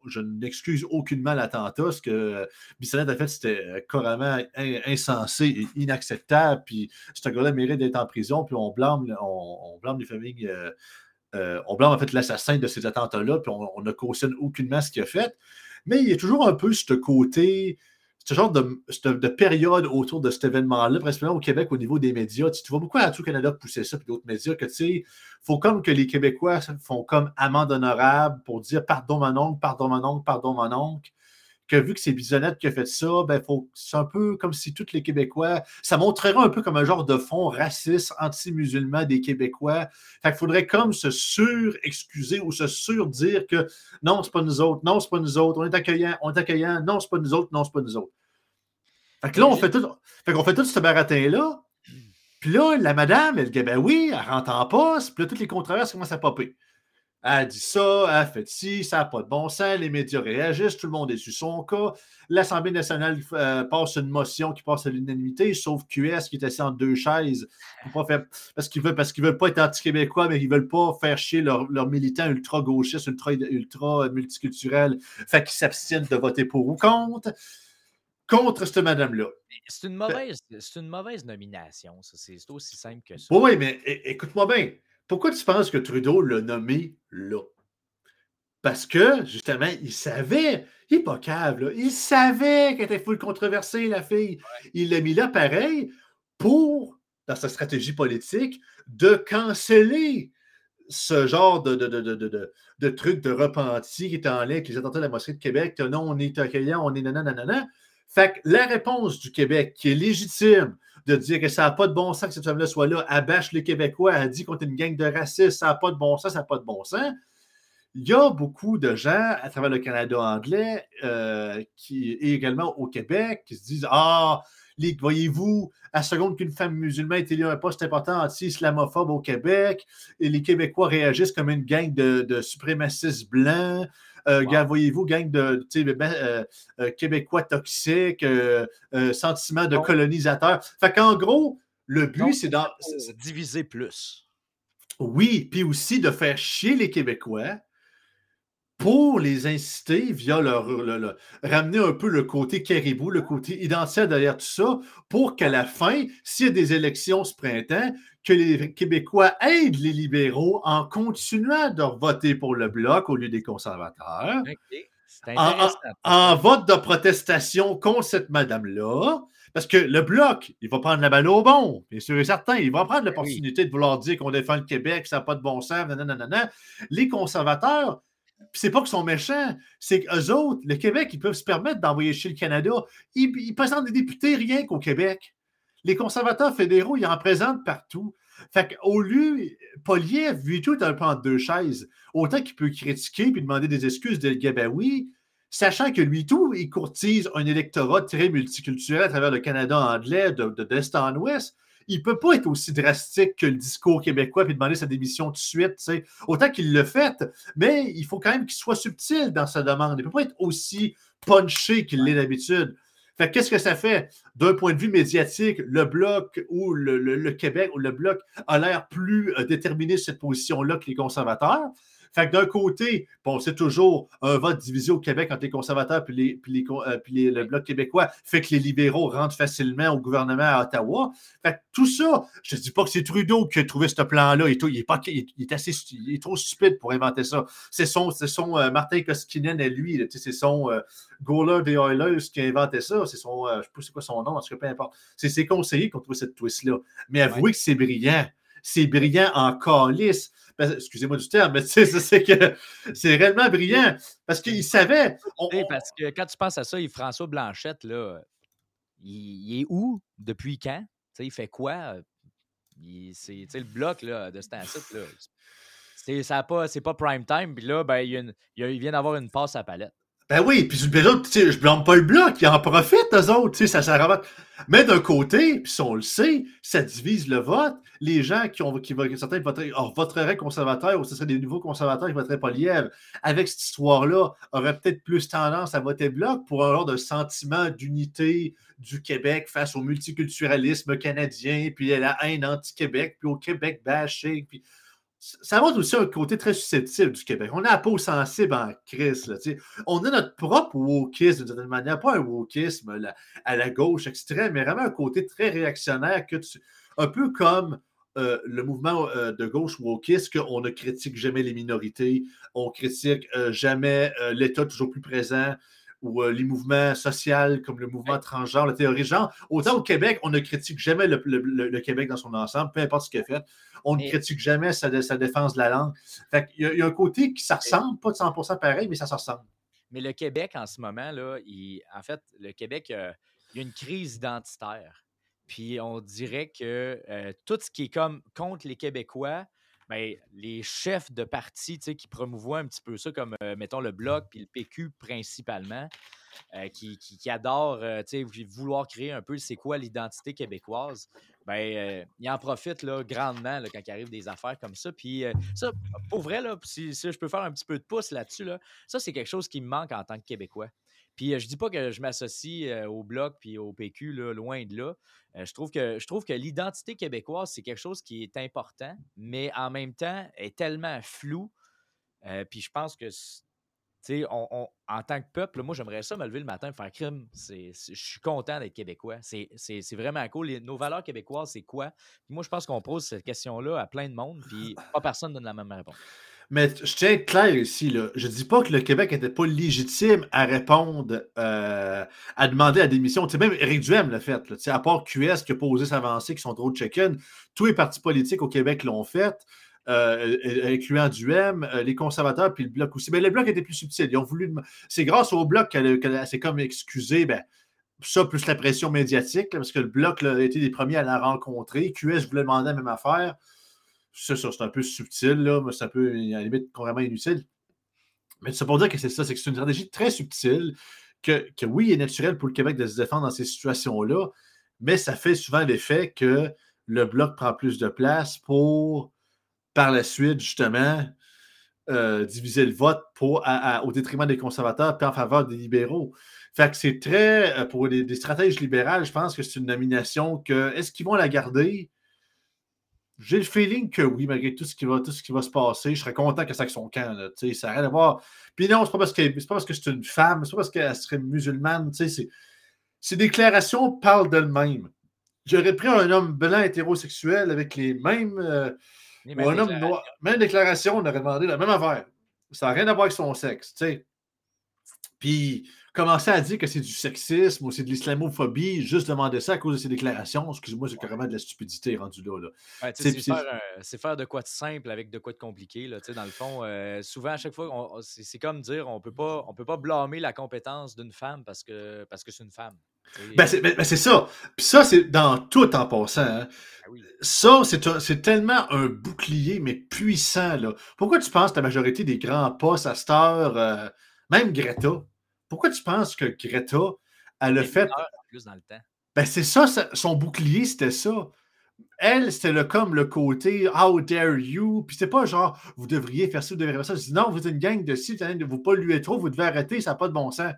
je n'excuse aucunement l'attentat, ce que Bissonnette a fait, c'était euh, carrément insensé et inacceptable. Puis ce gars-là mérite d'être en prison, puis on blâme, on, blâme les familles, euh, euh, on blâme en fait l'assassin de ces attentats-là, puis on ne cautionne aucunement ce qu'il a fait. Mais il y a toujours un peu ce côté ce genre de, de, période autour de cet événement-là, principalement au Québec au niveau des médias. Tu, vois beaucoup à tout Canada pousser ça, puis d'autres médias, que tu sais, faut comme que les Québécois font comme amende honorable pour dire pardon mon oncle, pardon mon oncle, pardon mon oncle. Que vu que c'est Bisonnette qui a fait ça, ben faut, c'est un peu comme si tous les Québécois, ça montrerait un peu comme un genre de fond raciste, anti-musulman des Québécois. Fait qu'il faudrait comme se sur-excuser ou se sur-dire que non, c'est pas nous autres, non, c'est pas nous autres, on est accueillant, on est accueillant, non, c'est pas nous autres, non, c'est pas nous autres. Fait que là, on fait tout, fait qu'on fait tout ce baratin-là. Puis là, la madame, elle dit ben oui, elle rentre en poste. Puis là, toutes les controverses commencent à popper. Elle dit ça, elle fait ci, ça n'a pas de bon sens, les médias réagissent, tout le monde est sur son cas. L'Assemblée nationale euh, passe une motion qui passe à l'unanimité, sauf QS qui est assis en deux chaises pour pas faire, parce qu'ils veulent, parce qu'ils veulent pas être anti-québécois, mais ils veulent pas faire chier leurs militants ultra-gauchistes, ultra, ultra multiculturels, fait qu'ils s'abstiennent de voter pour ou contre contre cette madame-là. C'est une, mauvaise, une mauvaise nomination, ça. C'est aussi simple que ça. Oui, mais écoute-moi bien. Pourquoi tu penses que Trudeau l'a nommé là? Parce que, justement, il savait, il n'est pas cave, là, il savait qu'elle était full controversée, la fille. Il l'a mis là pareil pour, dans sa stratégie politique, de canceller ce genre de, de, de, de, de truc de repenti qui est en lien avec les attentats de la mosquée de Québec, non, on est accueillant, on est nanana. Fait que la réponse du Québec, qui est légitime de dire que ça n'a pas de bon sens que cette femme-là soit là, elle bâche les Québécois, elle dit qu'on est une gang de racistes, ça n'a pas de bon sens, ça n'a pas de bon sens. Il y a beaucoup de gens à travers le Canada anglais euh, qui, et également au Québec qui se disent Ah, voyez-vous, à seconde qu'une femme musulmane est élue à un poste important anti-islamophobe au Québec, et les Québécois réagissent comme une gang de, suprémacistes blancs. Euh, voyez-vous, gang de ben, euh, euh, Québécois toxiques, sentiment de colonisateur. Fait qu'en gros, le but, c'est dans. Diviser plus. Oui, puis aussi de faire chier les Québécois pour les inciter via leur, ramener un peu le côté caribou, le côté identitaire derrière tout ça, pour qu'à la fin, s'il y a des élections ce printemps, que les Québécois aident les libéraux en continuant de voter pour le bloc au lieu des conservateurs. En, vote de protestation contre cette madame-là. Parce que le bloc, il va prendre la balle au bon, bien sûr et certain. Il va prendre ben l'opportunité de vouloir dire qu'on défend le Québec, ça n'a pas de bon sens, nanana. Les conservateurs, c'est pas qu'ils sont méchants, c'est qu'eux autres, le Québec, ils peuvent se permettre d'envoyer chez le Canada. Ils, présentent des députés rien qu'au Québec. Les conservateurs fédéraux, ils en présentent partout. Fait qu'au lieu, Poliev, vu tout, est un peu en deux chaises. Autant qu'il peut critiquer puis demander des excuses de Gabaoui, sachant que lui tout, il courtise un électorat très multiculturel à travers le Canada anglais de, d'est en ouest il ne peut pas être aussi drastique que le discours québécois et demander sa démission tout de suite. Autant qu'il le fait, mais il faut quand même qu'il soit subtil dans sa demande. Il ne peut pas être aussi punché qu'il l'est d'habitude. Qu'est-ce que ça fait? D'un point de vue médiatique, le Bloc ou le, Québec ou le Bloc a l'air plus euh, déterminé sur cette position-là que les conservateurs. Fait que d'un côté, bon, c'est toujours un vote divisé au Québec entre les conservateurs et les, puis euh, le Bloc québécois, fait que les libéraux rentrent facilement au gouvernement à Ottawa. Fait que tout ça, je ne dis pas que c'est Trudeau qui a trouvé ce plan-là et tout. Il est, pas, il est, assez, il est trop stupide pour inventer ça. C'est son, son euh, Martin Koskinen et lui, c'est son euh, goaler des Oilers qui a inventé ça. C'est son, je ne sais pas c'est quoi son nom, en tout cas, peu importe. C'est ses conseillers qui ont trouvé cette twist-là. Mais avouez que c'est brillant. C'est brillant en calice. Ben, excusez-moi du terme, mais c'est que c'est réellement brillant parce qu'il savait. Parce que quand tu penses à ça, François Blanchette, là, il, est où? Depuis quand? il fait quoi? C'est le bloc là, de cet là. C'est pas, pas prime time, puis là, ben, il, il vient d'avoir une passe à palette. Ben oui, puis les autres, je blâme pas le bloc, ils en profitent, eux autres, ça, ça Mais d'un côté, puis on le sait, ça divise le vote. Les gens qui ont, qui, certains voteraient, voteraient conservateur ou ce serait des nouveaux conservateurs qui voteraient pas lièvre, avec cette histoire-là, auraient peut-être plus tendance à voter bloc pour un genre de sentiment d'unité du Québec face au multiculturalisme canadien, puis à la haine anti-Québec, puis au Québec bashing, puis ça montre aussi un côté très susceptible du Québec. On a la peau sensible en crise. on a notre propre wokisme d'une certaine manière, pas un wokisme à la gauche extrême, mais vraiment un côté très réactionnaire, un peu comme euh, le mouvement euh, de gauche wokiste, qu'on ne critique jamais les minorités, on critique euh, jamais l'État toujours plus présent, ou les mouvements sociaux comme le mouvement transgenre, la théorie genre. Autant au Québec, on ne critique jamais le, Québec dans son ensemble, peu importe ce qu'il a fait. On ne critique jamais sa, défense de la langue. Fait il, y a, un côté qui ça ressemble, pas de 100% pareil, mais ça se ressemble. Mais le Québec, en ce moment, là, en fait, le Québec, il y a une crise identitaire. Puis on dirait que euh, tout ce qui est comme contre les Québécois, ben, les chefs de parti qui promouvoient un petit peu ça, comme euh, mettons le Bloc puis le PQ principalement, euh, qui, qui, adorent vouloir créer un peu c'est quoi l'identité québécoise, ben, ils en profitent là, grandement là, quand il arrive des affaires comme ça. Puis ça, pour vrai, là, si, je peux faire un petit peu de pouce là-dessus, là, ça, c'est quelque chose qui me manque en tant que Québécois. Puis je dis pas que je m'associe au Bloc puis au PQ, loin de là. je trouve que, je trouve que l'identité québécoise, c'est quelque chose qui est important, mais en même temps est tellement flou. puis je pense que on, en tant que peuple, moi, j'aimerais ça me lever le matin et faire crime. je suis content d'être québécois. C'est, vraiment cool. nos valeurs québécoises, c'est quoi? moi, je pense qu'on pose cette question-là à plein de monde, puis pas personne donne la même réponse. Mais je tiens à être clair ici. Je ne dis pas que le Québec n'était pas légitime à répondre, euh, à demander la démission. même Éric Duhem l'a fait. À part QS qui a posé s'avancer, qui sont trop check-in, tous les partis politiques au Québec l'ont fait, euh, incluant Duhem, euh, les conservateurs puis le Bloc aussi. Mais le Bloc était plus subtil. Ils ont voulu. C'est grâce au Bloc qu'elle s'est comme excusée. Ben, ça, plus la pression médiatique, parce que le Bloc a été les premiers à la rencontrer. QS voulait demander la même affaire. C'est ça, c'est un peu subtil, là, mais c'est un peu, à la limite, complètement inutile. Mais c'est pour dire que c'est ça, c'est que c'est une stratégie très subtile, que, que, oui, il est naturel pour le Québec de se défendre dans ces situations-là, mais ça fait souvent l'effet que le Bloc prend plus de place pour, par la suite, justement, euh, diviser le vote pour, au détriment des conservateurs puis en faveur des libéraux. Fait que c'est très, euh, pour des, des, stratèges libérales, je pense que c'est une nomination que, est-ce qu'ils vont la garder? J'ai le feeling que oui, malgré tout ce qui va, tout ce qui va se passer, je serais content que ça ait son camp. Là, ça n'a rien à voir. Puis non, c'est pas parce que c'est pas parce que c'est une femme, c'est pas parce qu'elle serait musulmane. Ces déclarations parlent d'elles-mêmes. J'aurais pris un homme blanc hétérosexuel avec les mêmes. Euh, ou un homme noir. Même déclaration, on aurait demandé la même affaire. Ça n'a rien à voir avec son sexe. sais. Puis commencer à dire que c'est du sexisme ou c'est de l'islamophobie, juste demander ça à cause de ses déclarations, excuse-moi, c'est carrément de la stupidité rendu là. c'est faire, de quoi de simple avec de quoi de compliqué. Là, dans le fond, euh, souvent, à chaque fois, c'est comme dire on peut pas, on peut pas blâmer la compétence d'une femme parce que parce que c'est une femme. Ben, ben, ben c'est ça. Puis ça, c'est dans tout en passant. Hein. Ça, c'est tellement un bouclier, mais puissant. Là. Pourquoi tu penses que la majorité des grands postes à cette heure, euh, même Greta, pourquoi tu penses que Greta, elle a fait. Plus dans le temps. Ben, c'est ça, son bouclier, c'était ça. Elle, c'était le, comme le côté How dare you? Puis c'est pas genre vous devriez faire ça, vous devriez faire ça. Je dis non, vous êtes une gang de ci, vous ne vous polluer trop, vous devez arrêter, ça n'a pas de bon sens.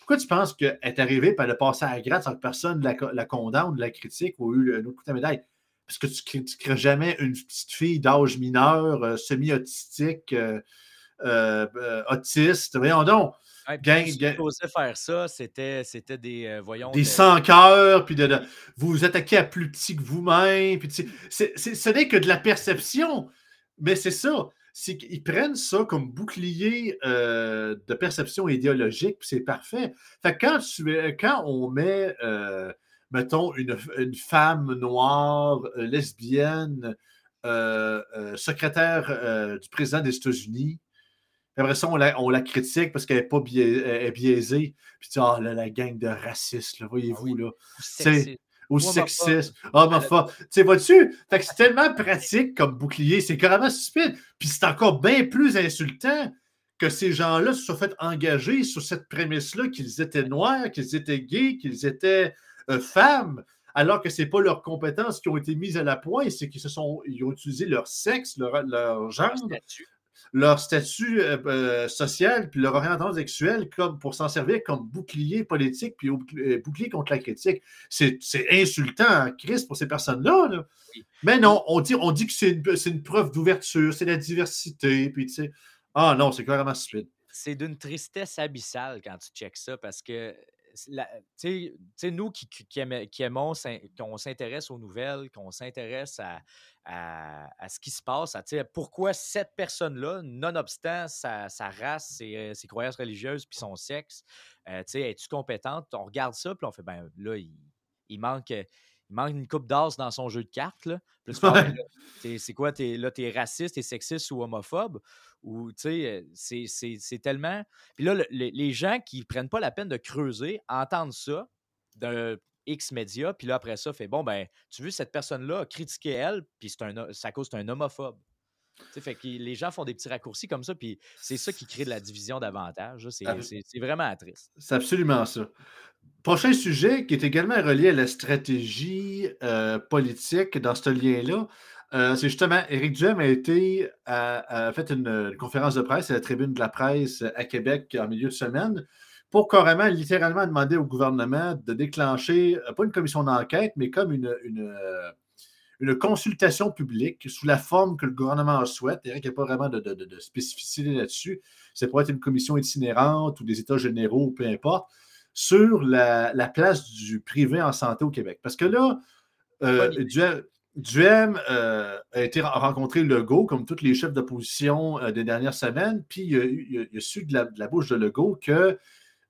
Pourquoi tu penses qu'elle est arrivée et elle a passé à la gratte sans que personne la, la condamne, la critique ou a eu un autre coup de médaille? Parce que tu ne crées jamais une petite fille d'âge mineur, euh, semi-autistique, euh, euh, autiste. Voyons donc. Ouais, gang, gang... faire ça, c'était, c'était des, euh, voyons... Des sans-cœurs, puis de, vous vous attaquez à plus petit que vous-même, puis ce n'est que de la perception, mais c'est ça, c'est qu'ils prennent ça comme bouclier euh, de perception idéologique, puis c'est parfait. Fait quand, tu, quand on met, euh, mettons, une, une, femme noire, lesbienne, secrétaire du président des États-Unis, après ça, on la, critique parce qu'elle n'est pas biaisée. Puis tu ah, la gang de racistes, ah voyez-vous, là. C'est ou sexiste, homophobe. Tu sais, vois-tu? C'est tellement pratique comme bouclier, c'est carrément stupide. Puis c'est encore bien plus insultant que ces gens-là se soient fait engager sur cette prémisse-là qu'ils étaient noirs, qu'ils étaient gays, qu'ils étaient euh, femmes, alors que ce n'est pas leurs compétences qui ont été mises à la pointe, c'est qu'ils se sont ils ont utilisé leur sexe, leur, leur genre, leur statut euh, euh, social puis leur orientation sexuelle comme, pour s'en servir comme bouclier politique puis euh, bouclier contre la critique. C'est insultant, hein, Chris, pour ces personnes-là. Mais non, on dit, on dit que c'est une, une, preuve d'ouverture, c'est la diversité. Puis, tu sais, ah non, c'est carrément stupide. C'est d'une tristesse abyssale quand tu checks ça parce que tu nous qui, qui, aimons, qu'on s'intéresse aux nouvelles, qu'on s'intéresse à, à, ce qui se passe, à pourquoi cette personne-là, nonobstant sa, sa race, ses, ses, croyances religieuses puis son sexe, euh, es-tu compétente? On regarde ça, puis on fait, ben là, il, il manque il manque une coupe d'as dans son jeu de cartes. Là. c'est quoi, t'es, là, t'es raciste, t'es sexiste ou homophobe? Ou, tu sais, euh, c'est, tellement... Puis là, les gens qui prennent pas la peine de creuser entendent ça d'un X média, puis là, après ça, fait, bon, ben, tu veux, cette personne-là a critiqué elle, puis c'est un, ça cause c'est un homophobe. sais fait que les gens font des petits raccourcis comme ça, puis c'est ça qui crée de la division davantage. C'est, c'est vraiment triste. C'est absolument ça. Prochain sujet qui est également relié à la stratégie euh, politique dans ce lien-là, euh, c'est justement Éric Duhem a été fait une, conférence de presse à la tribune de la presse à Québec en milieu de semaine pour carrément, littéralement, demander au gouvernement de déclencher, euh, pas une commission d'enquête, mais comme une, une, consultation publique sous la forme que le gouvernement souhaite. Éric n'a pas vraiment de, de spécificité là-dessus. Ça pourrait être une commission itinérante ou des états généraux, peu importe sur la, place du privé en santé au Québec. Parce que là, euh, Duhem euh, a été rencontré Legault, comme tous les chefs d'opposition des dernières semaines, puis il, a, su de la, bouche de Legault que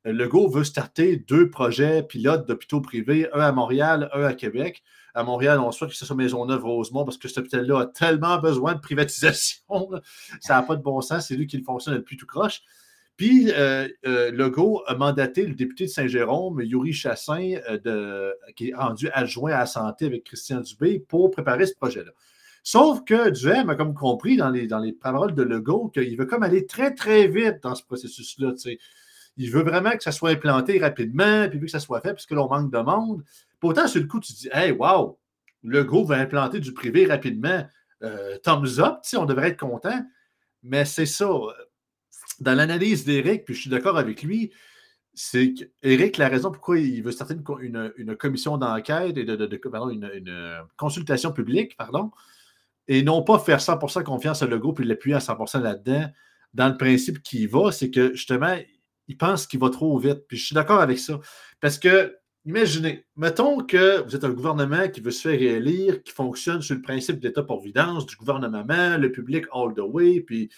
Legault veut starter deux projets pilotes d'hôpitaux privés, un à Montréal, un à Québec. À Montréal, on souhaite que ce soit Maisonneuve-Rosemont parce que cet hôpital-là a tellement besoin de privatisation. Ça n'a pas de bon sens. C'est lui qui le fonctionne depuis tout croche. Puis, euh, euh, Legault a mandaté le député de Saint-Jérôme, Yuri Chassin, euh, qui est rendu adjoint à la santé avec Christian Dubé, pour préparer ce projet-là. Sauf que Duhem a comme compris dans les, dans les paroles de Legault qu'il veut comme aller très, très vite dans ce processus-là. Il veut vraiment que ça soit implanté rapidement, puis que ça soit fait, puisque l'on manque de monde. Pourtant, sur le coup, tu dis Hey, wow, Legault va implanter du privé rapidement. thumbs up, on devrait être content. Mais c'est ça dans l'analyse d'Éric, puis je suis d'accord avec lui, c'est qu'Éric, la raison pourquoi il veut starter une, commission d'enquête et de, une, consultation publique, pardon, et non pas faire 100% confiance à Legault puis l'appuyer à 100% là-dedans, dans le principe qu'il va, c'est que justement, il pense qu'il va trop vite. Puis je suis d'accord avec ça. Parce que, imaginez, mettons que vous êtes un gouvernement qui veut se faire réélire, qui fonctionne sur le principe d'État-providence, du gouvernement, le public all the way, puis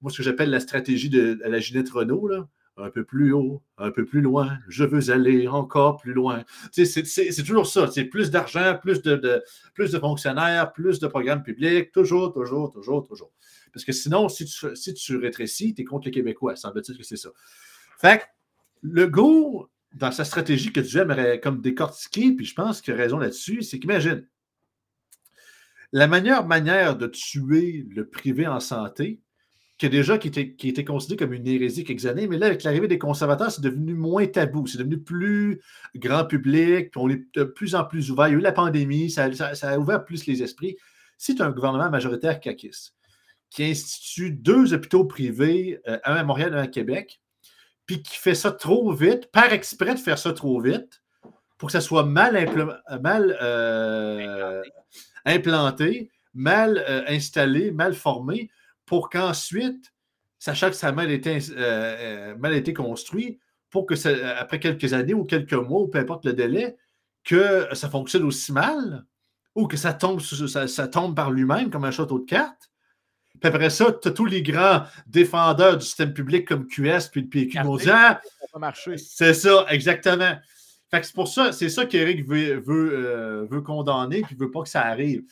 moi, ce que j'appelle la stratégie de la Ginette Renault, là, un peu plus haut, un peu plus loin, je veux aller encore plus loin. C'est toujours ça. C'est plus d'argent, plus de, plus de fonctionnaires, plus de programmes publics, toujours, toujours, toujours, toujours. Parce que sinon, si tu, si tu rétrécis, tu es contre les Québécois. Semble-t-il que c'est ça. Fait que le go, dans sa stratégie que tu aimerais comme décortiquer, puis je pense qu'il a raison là-dessus, c'est qu'imagine, la meilleure manière de tuer le privé en santé, qui, déjà, qui, était, qui était considéré comme une hérésie quelques années, mais là, avec l'arrivée des conservateurs, c'est devenu moins tabou, c'est devenu plus grand public, puis on est de plus en plus ouvert. Il y a eu la pandémie, ça, a ouvert plus les esprits. Si tu as un gouvernement majoritaire CACIS qui institue deux hôpitaux privés, euh, un à Montréal et un à Québec, puis qui fait ça trop vite, par exprès de faire ça trop vite, pour que ça soit mal, mal euh, implanté, mal euh, installé, mal formé, pour qu'ensuite, sachant que ça a mal été, euh, euh, mal été construit, pour que ça, après quelques années ou quelques mois, ou peu importe le délai, que ça fonctionne aussi mal, ou que ça tombe, ça, tombe par lui-même comme un château de cartes. Puis après ça, tu as tous les grands défendeurs du système public comme QS puis le PQ C'est ça, exactement. Fait que c'est pour ça, c'est ça qu'Éric veut, veut, euh, veut condamner, puis veut pas que ça arrive.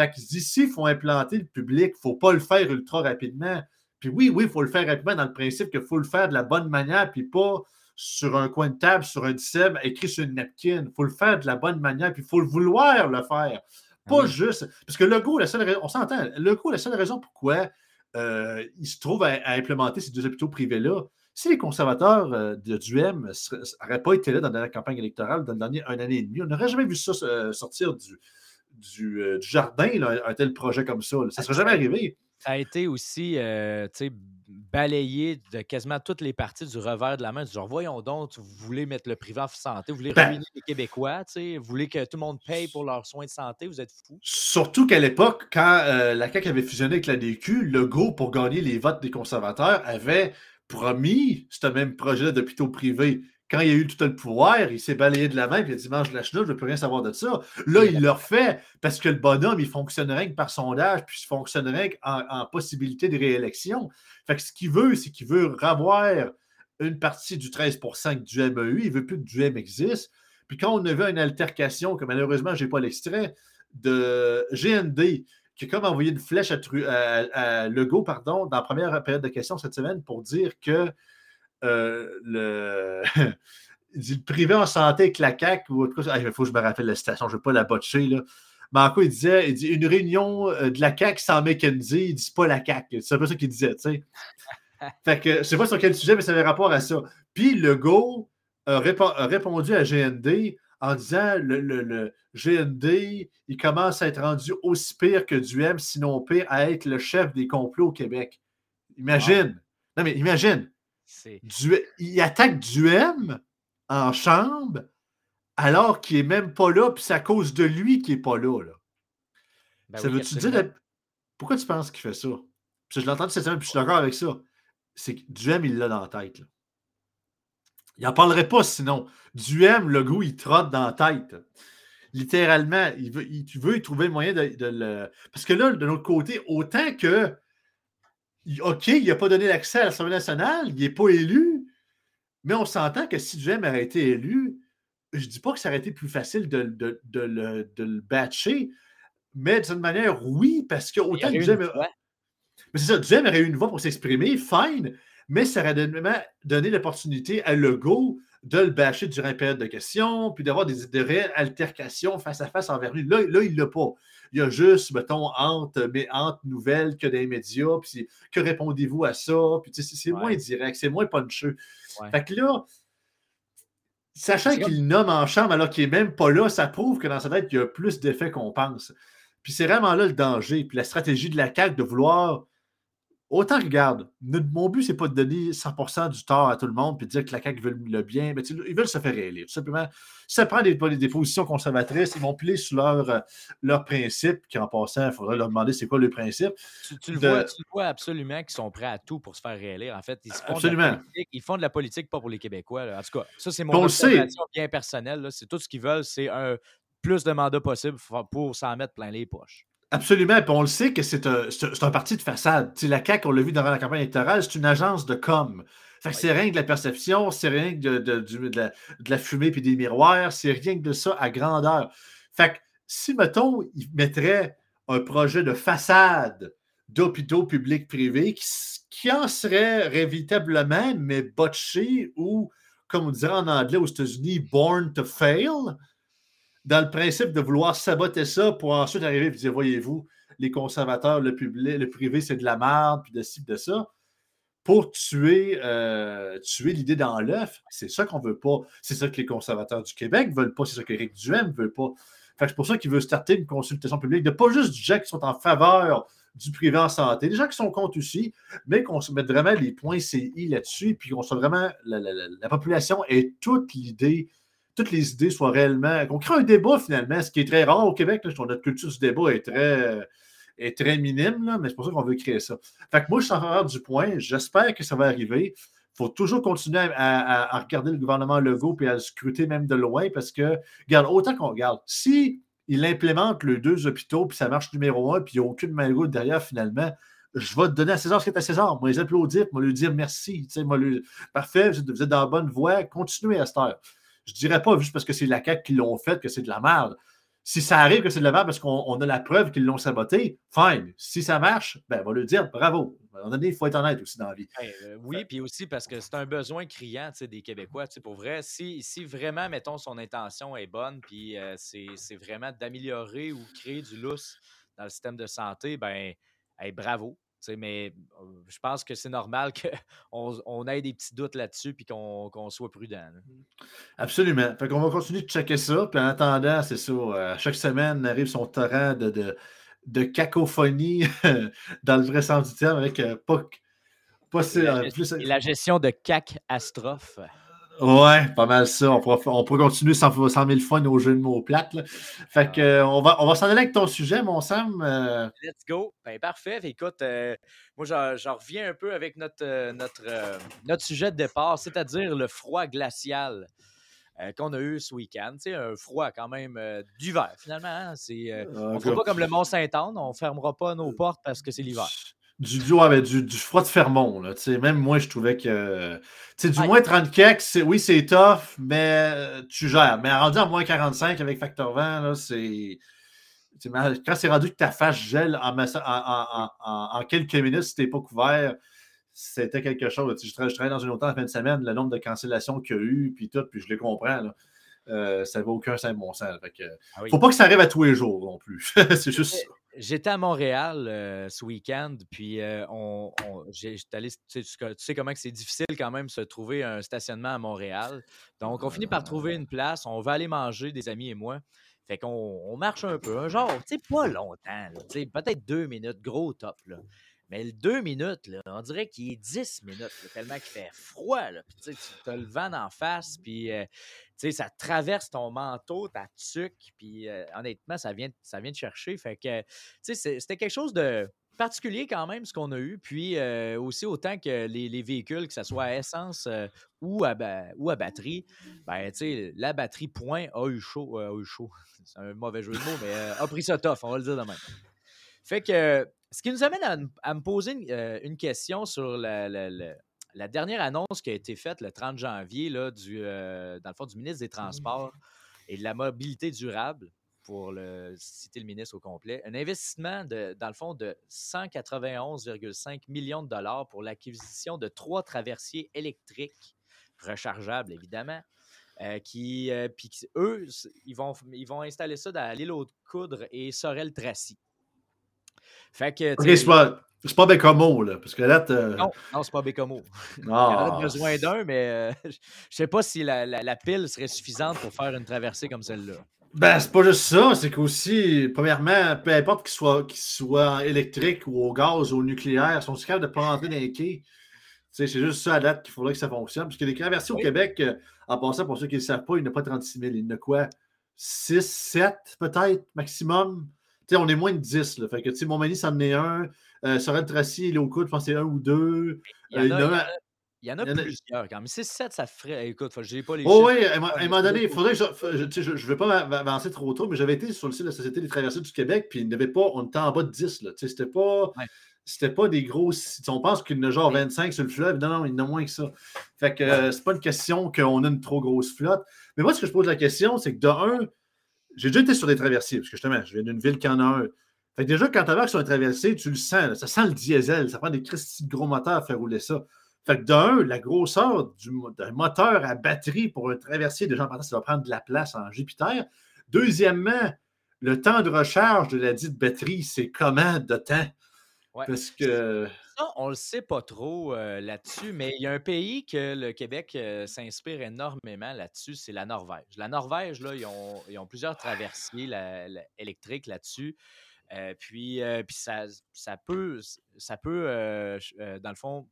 Fait que d'ici, il faut implanter le public, il ne faut pas le faire ultra rapidement. Puis oui, oui, il faut le faire rapidement dans le principe qu'il faut le faire de la bonne manière, puis pas sur un coin de table, sur un dissem, écrit sur une napkin. Il faut le faire de la bonne manière, puis il faut le vouloir le faire. Pas juste. Parce que le goût, la seule raison, on s'entend, le goût, la seule raison pourquoi euh, il se trouve à, implémenter ces deux hôpitaux privés-là, si les conservateurs euh, de Duhem n'auraient pas été là dans la campagne électorale dans l'année un année et demie, on n'aurait jamais vu ça euh, sortir du, euh, du, jardin, un tel projet comme ça. Ça ne serait jamais arrivé. Ça a été aussi euh, balayé de quasiment toutes les parties du revers de la main. Genre, voyons donc, vous voulez mettre le privé en santé, vous voulez ben ruiner les Québécois, vous voulez que tout le monde paye pour leurs soins de santé, vous êtes fous. Surtout qu'à l'époque, quand euh, la CAQ avait fusionné avec la DQ, le go pour gagner les votes des conservateurs avait promis ce même projet d'hôpitaux privés quand il a eu tout le pouvoir, il s'est balayé de la main et il a dit Mange la chenoute, je ne veux plus rien savoir de ça. Là, il le fait parce que le bonhomme, il fonctionnerait que par sondage, puis il fonctionnerait en, en possibilité de réélection. Fait que ce qu'il veut, c'est qu'il veut revoir une partie du 13 que du MEU. Il veut plus que du M existe. Puis quand on a vu une altercation, que malheureusement, je n'ai pas l'extrait, de GND, qui a comme envoyé une flèche à, à, à Legault, pardon, dans la première période de questions cette semaine pour dire que euh, le, le privé en santé avec la CAQ, ou il faut que je me rappelle la citation, je ne vais pas la botcher. Là. Mais en quoi il disait, il dit une réunion euh, de la CAQ sans McKenzie, il ne dit pas la CAQ. C'est un peu ça qu'il disait, tu sais. fait que je ne sais pas sur quel sujet, mais ça avait rapport à ça. Puis le go a, répondu à GND en disant le, le, GND, il commence à être rendu aussi pire que Duhem, sinon pire, à être le chef des complots au Québec. Imagine. Non, mais imagine il attaque Duhem en chambre alors qu'il n'est même pas là, puis c'est à cause de lui qu'il n'est pas là. Ben ça veut-tu dire. Pourquoi tu penses qu'il fait ça? je l'entends cette semaine, puis je suis d'accord avec ça. C'est que Duhem, il l'a dans la tête. Il n'en parlerait pas sinon. Duhem, le goût, il trotte dans la tête. littéralement, il veut, il, tu veux y trouver le moyen de, de le. Parce que là, de notre côté, autant que. OK, il n'a pas donné l'accès à l'Assemblée nationale, il n'est pas élu, mais on s'entend que si Duhem aurait été élu, je ne dis pas que ça aurait été plus facile de, de, de le, de le batcher, mais d'une manière, oui, parce que autant que Duhem. Mais c'est ça, Duhem aurait eu une voix pour s'exprimer, fine, mais ça aurait donné l'opportunité à Legault de le bâcher durant une période de questions, puis d'avoir des, réelles altercations face à face envers lui. Là, là il ne l'a pas. Il y a juste, mettons, entre, mais entre nouvelles que des médias, puis que répondez-vous à ça, puis c'est moins direct, c'est moins puncheux. Fait que là, sachant qu'il nomme en chambre alors qu'il n'est même pas là, ça prouve que dans sa tête, il y a plus d'effets qu'on pense. Puis c'est vraiment là le danger, puis la stratégie de la CAQ de vouloir Autant regarde, mon but, c'est pas de donner 100% du tort à tout le monde et de dire que la CAQ veut le bien. Mais ils veulent se faire réélire. Tout simplement, si ça prend des, des, positions conservatrices, ils vont plier sur leurs euh, leur principes, qui en passant, il faudrait leur demander c'est quoi le principe. Tu, le vois, tu, vois, absolument qu'ils sont prêts à tout pour se faire réélire. En fait, ils, font absolument. De ils font de la politique pas pour les Québécois. En tout cas, ça, c'est mon observation bien personnelle. C'est tout ce qu'ils veulent, c'est un plus de mandats possible pour s'en mettre plein les poches. Absolument. Puis on le sait que c'est un, un, parti de façade. la CAQ, on l'a vu durant la campagne électorale, c'est une agence de com. Fait que c'est rien que de la perception, c'est rien que de, de, de, la, fumée puis des miroirs, c'est rien que de ça à grandeur. Fait que si, mettons, ils mettraient un projet de façade d'hôpitaux publics-privés qui, qui, en serait révitablement, mais botché ou, comme on dirait en anglais aux États-Unis, born to fail, dans le principe de vouloir saboter ça pour ensuite arriver et dire voyez-vous, les conservateurs, le public, le privé, c'est de la merde, puis de ci, de ça, pour tuer, euh, tuer l'idée dans l'œuf. C'est ça qu'on veut pas. C'est ça que les conservateurs du Québec veulent pas. C'est ça qu'Éric Duhem veut pas. c'est pour ça qu'il veut starter une consultation publique de pas juste du gens qui sont en faveur du privé en santé, des gens qui sont contre aussi, mais qu'on se mette vraiment les points CI là-dessus, puis qu'on soit vraiment la, la population ait toute l'idée toutes les idées soient réellement. qu'on crée un débat finalement, ce qui est très rare au Québec. notre culture du débat est très, est très minime, mais c'est pour ça qu'on veut créer ça. Fait que moi, je suis en faveur du point. J'espère que ça va arriver. Il faut toujours continuer à, regarder le gouvernement Legault et à le scruter même de loin parce que, regarde, autant qu'on regarde, si il implémente les deux hôpitaux, puis ça marche numéro un, puis il n'y a aucune main derrière finalement, je vais te donner à César ce qui est à César. Moi, les applaudir, moi, lui dire merci. Moi, lui... Parfait, vous êtes dans la bonne voie, continuez à cette heure. Je ne dirais pas juste parce que c'est la CAQ qui l'ont fait que c'est de la merde. Si ça arrive que c'est de la merde parce qu'on a la preuve qu'ils l'ont saboté, fine. Si ça marche, ben, on va lui dire bravo. À un moment donné, il faut être honnête aussi dans la vie. Euh, oui, puis aussi parce que c'est un besoin criant des Québécois. Pour vrai, si, si, vraiment, mettons, son intention est bonne, puis euh, c'est vraiment d'améliorer ou créer du lousse dans le système de santé, ben, bravo mais je pense que c'est normal qu'on on ait des petits doutes là-dessus et qu'on soit prudent. Absolument. Fait qu'on va continuer de checker ça. Puis en attendant, c'est ça. chaque semaine arrive son torrent de, de, cacophonie dans le vrai sens du terme avec pas, pas la, plus... la gestion de cac-astrophe. Ouais, pas mal ça. On pourra, on continuer sans, 100 000 fois nos jeux de mots plates. Fait que, euh, on va, on va s'en aller avec ton sujet, mon Sam. Euh. Let's go. Ben, parfait. Écoute, euh, moi, j'en reviens un peu avec notre, notre, notre sujet de départ, c'est-à-dire le froid glacial qu'on a eu ce week-end. Sais, un froid quand même d'hiver, finalement. Hein. C'est, on ne fera pas comme le Mont-Saint-Anne. On ne fermera pas nos portes parce que c'est l'hiver du, du, du, froid de Fermont. Là, même moi, je trouvais que. Du moins 30 keks, oui, c'est tough, mais euh, tu gères. Mais rendu à moins 45 avec facteur vent, c'est. Quand c'est rendu que ta face gèle en, en, en, quelques minutes si tu n'es pas couvert, c'était quelque chose. Je, travaillais dans une autre en fin de semaine, le nombre de cancellations qu'il y a eu, puis tout, puis je les comprends. Là. Euh, ça ne vaut aucun bon sens. Il ne ah faut pas que ça arrive à tous les jours non plus. c'est juste ça. J'étais à Montréal euh, ce week-end, puis euh, on, tu, sais, comment c'est difficile quand même se trouver un stationnement à Montréal. Donc, on finit par trouver une place. On va aller manger, des amis et moi. Fait qu'on on marche un peu, genre, tu sais, pas longtemps, peut-être deux minutes, gros top. Là. Mais le deux minutes, là, on dirait qu'il est dix minutes, tellement qu'il fait froid. Là. Tu as le vent en face, puis euh, ça traverse ton manteau, ta tuque, puis euh, honnêtement, ça vient, ça vient te chercher. Fait que c'était quelque chose de particulier quand même ce qu'on a eu. Puis euh, aussi, autant que les, les véhicules, que ce soit à essence ou, à batterie, ben, la batterie point a eu chaud. chaud. C'est un mauvais jeu de mots, mais a pris ça tough, on va le dire de même. Fait que ce qui nous amène à, me poser une, euh, une question sur la, la- la- la dernière annonce qui a été faite le 30 janvier, là, du, euh, dans le fond, du ministre des Transports et de la mobilité durable, pour le, citer le ministre au complet, un investissement, de, dans le fond, de 191,5 millions de dollars pour l'acquisition de trois traversiers électriques rechargeables, évidemment. euh, qui, euh, puis eux, ils vont, ils vont installer ça dans l'île aux Coudres et Sorel-Tracy. Fait que, c'est pas, c'est pas Bécomo, là. Parce que là, non, non, c'est pas Bécomo. Il y en Ah, a besoin d'un, mais euh, je sais pas si la, la- la pile serait suffisante pour faire une traversée comme celle-là. Ben, c'est pas juste ça, c'est qu'aussi, premièrement, peu importe qu'il soit, électrique ou au gaz ou au nucléaire, sont capables de pas rentrer dans les quais. C'est juste ça à date qu'il faudrait que ça fonctionne. Parce que les traversées au. Québec, euh, en passant, pour ceux qui ne le savent pas, il n'y en a pas 36 000. Il y en a quoi? 6, 7 peut-être, maximum? Sais, on est moins de 10. Là. Fait que, tu sais, Montmagny, ça en est un. Euh, Sorel Tracy, il est au coude, je pense que c'est un ou deux. Il y en a, y en a il y en un- a- il y en a il y en a- plusieurs quand même. 6-7, ça ferait. Écoute, je n'ai pas les Oh chiffres. oui, à un moment donné, il faudrait que je. ne vais pas avancer trop tôt, mais j'avais été sur le site de la Société des traversées du Québec, puis il n'y avait pas. On était en bas de 10. Là. Tu sais, C'était pas. Ouais. C'était pas des gros. si On pense qu'il y en a genre Oui. 25 sur le fleuve. Non, non, il y en a moins que ça. Fait que euh, c'est pas une question qu'on a une trop grosse flotte. Mais moi, ce que je pose la question, c'est que de un, j'ai déjà été sur des traversiers, parce que justement, je viens d'une ville qui en a un. Fait que déjà, quand tu sur un traversier, tu le sens, là, ça sent le diesel, ça prend des de gros moteurs à faire rouler ça. Fait que d'un, la grosseur d'un moteur à batterie pour un traversier, déjà en partant, ça va prendre de la place en Jupiter. Deuxièmement, le temps de recharge de la dite batterie, c'est comment de temps? Ouais. Parce que. Ça, on le sait pas trop euh, là-dessus, mais il y a un pays que le Québec euh, s'inspire énormément là-dessus, c'est la Norvège. La Norvège, là, ils ont, ils ont plusieurs traversiers électriques là-dessus. Euh, puis puis ça, ça peut, ça peut dans le fond,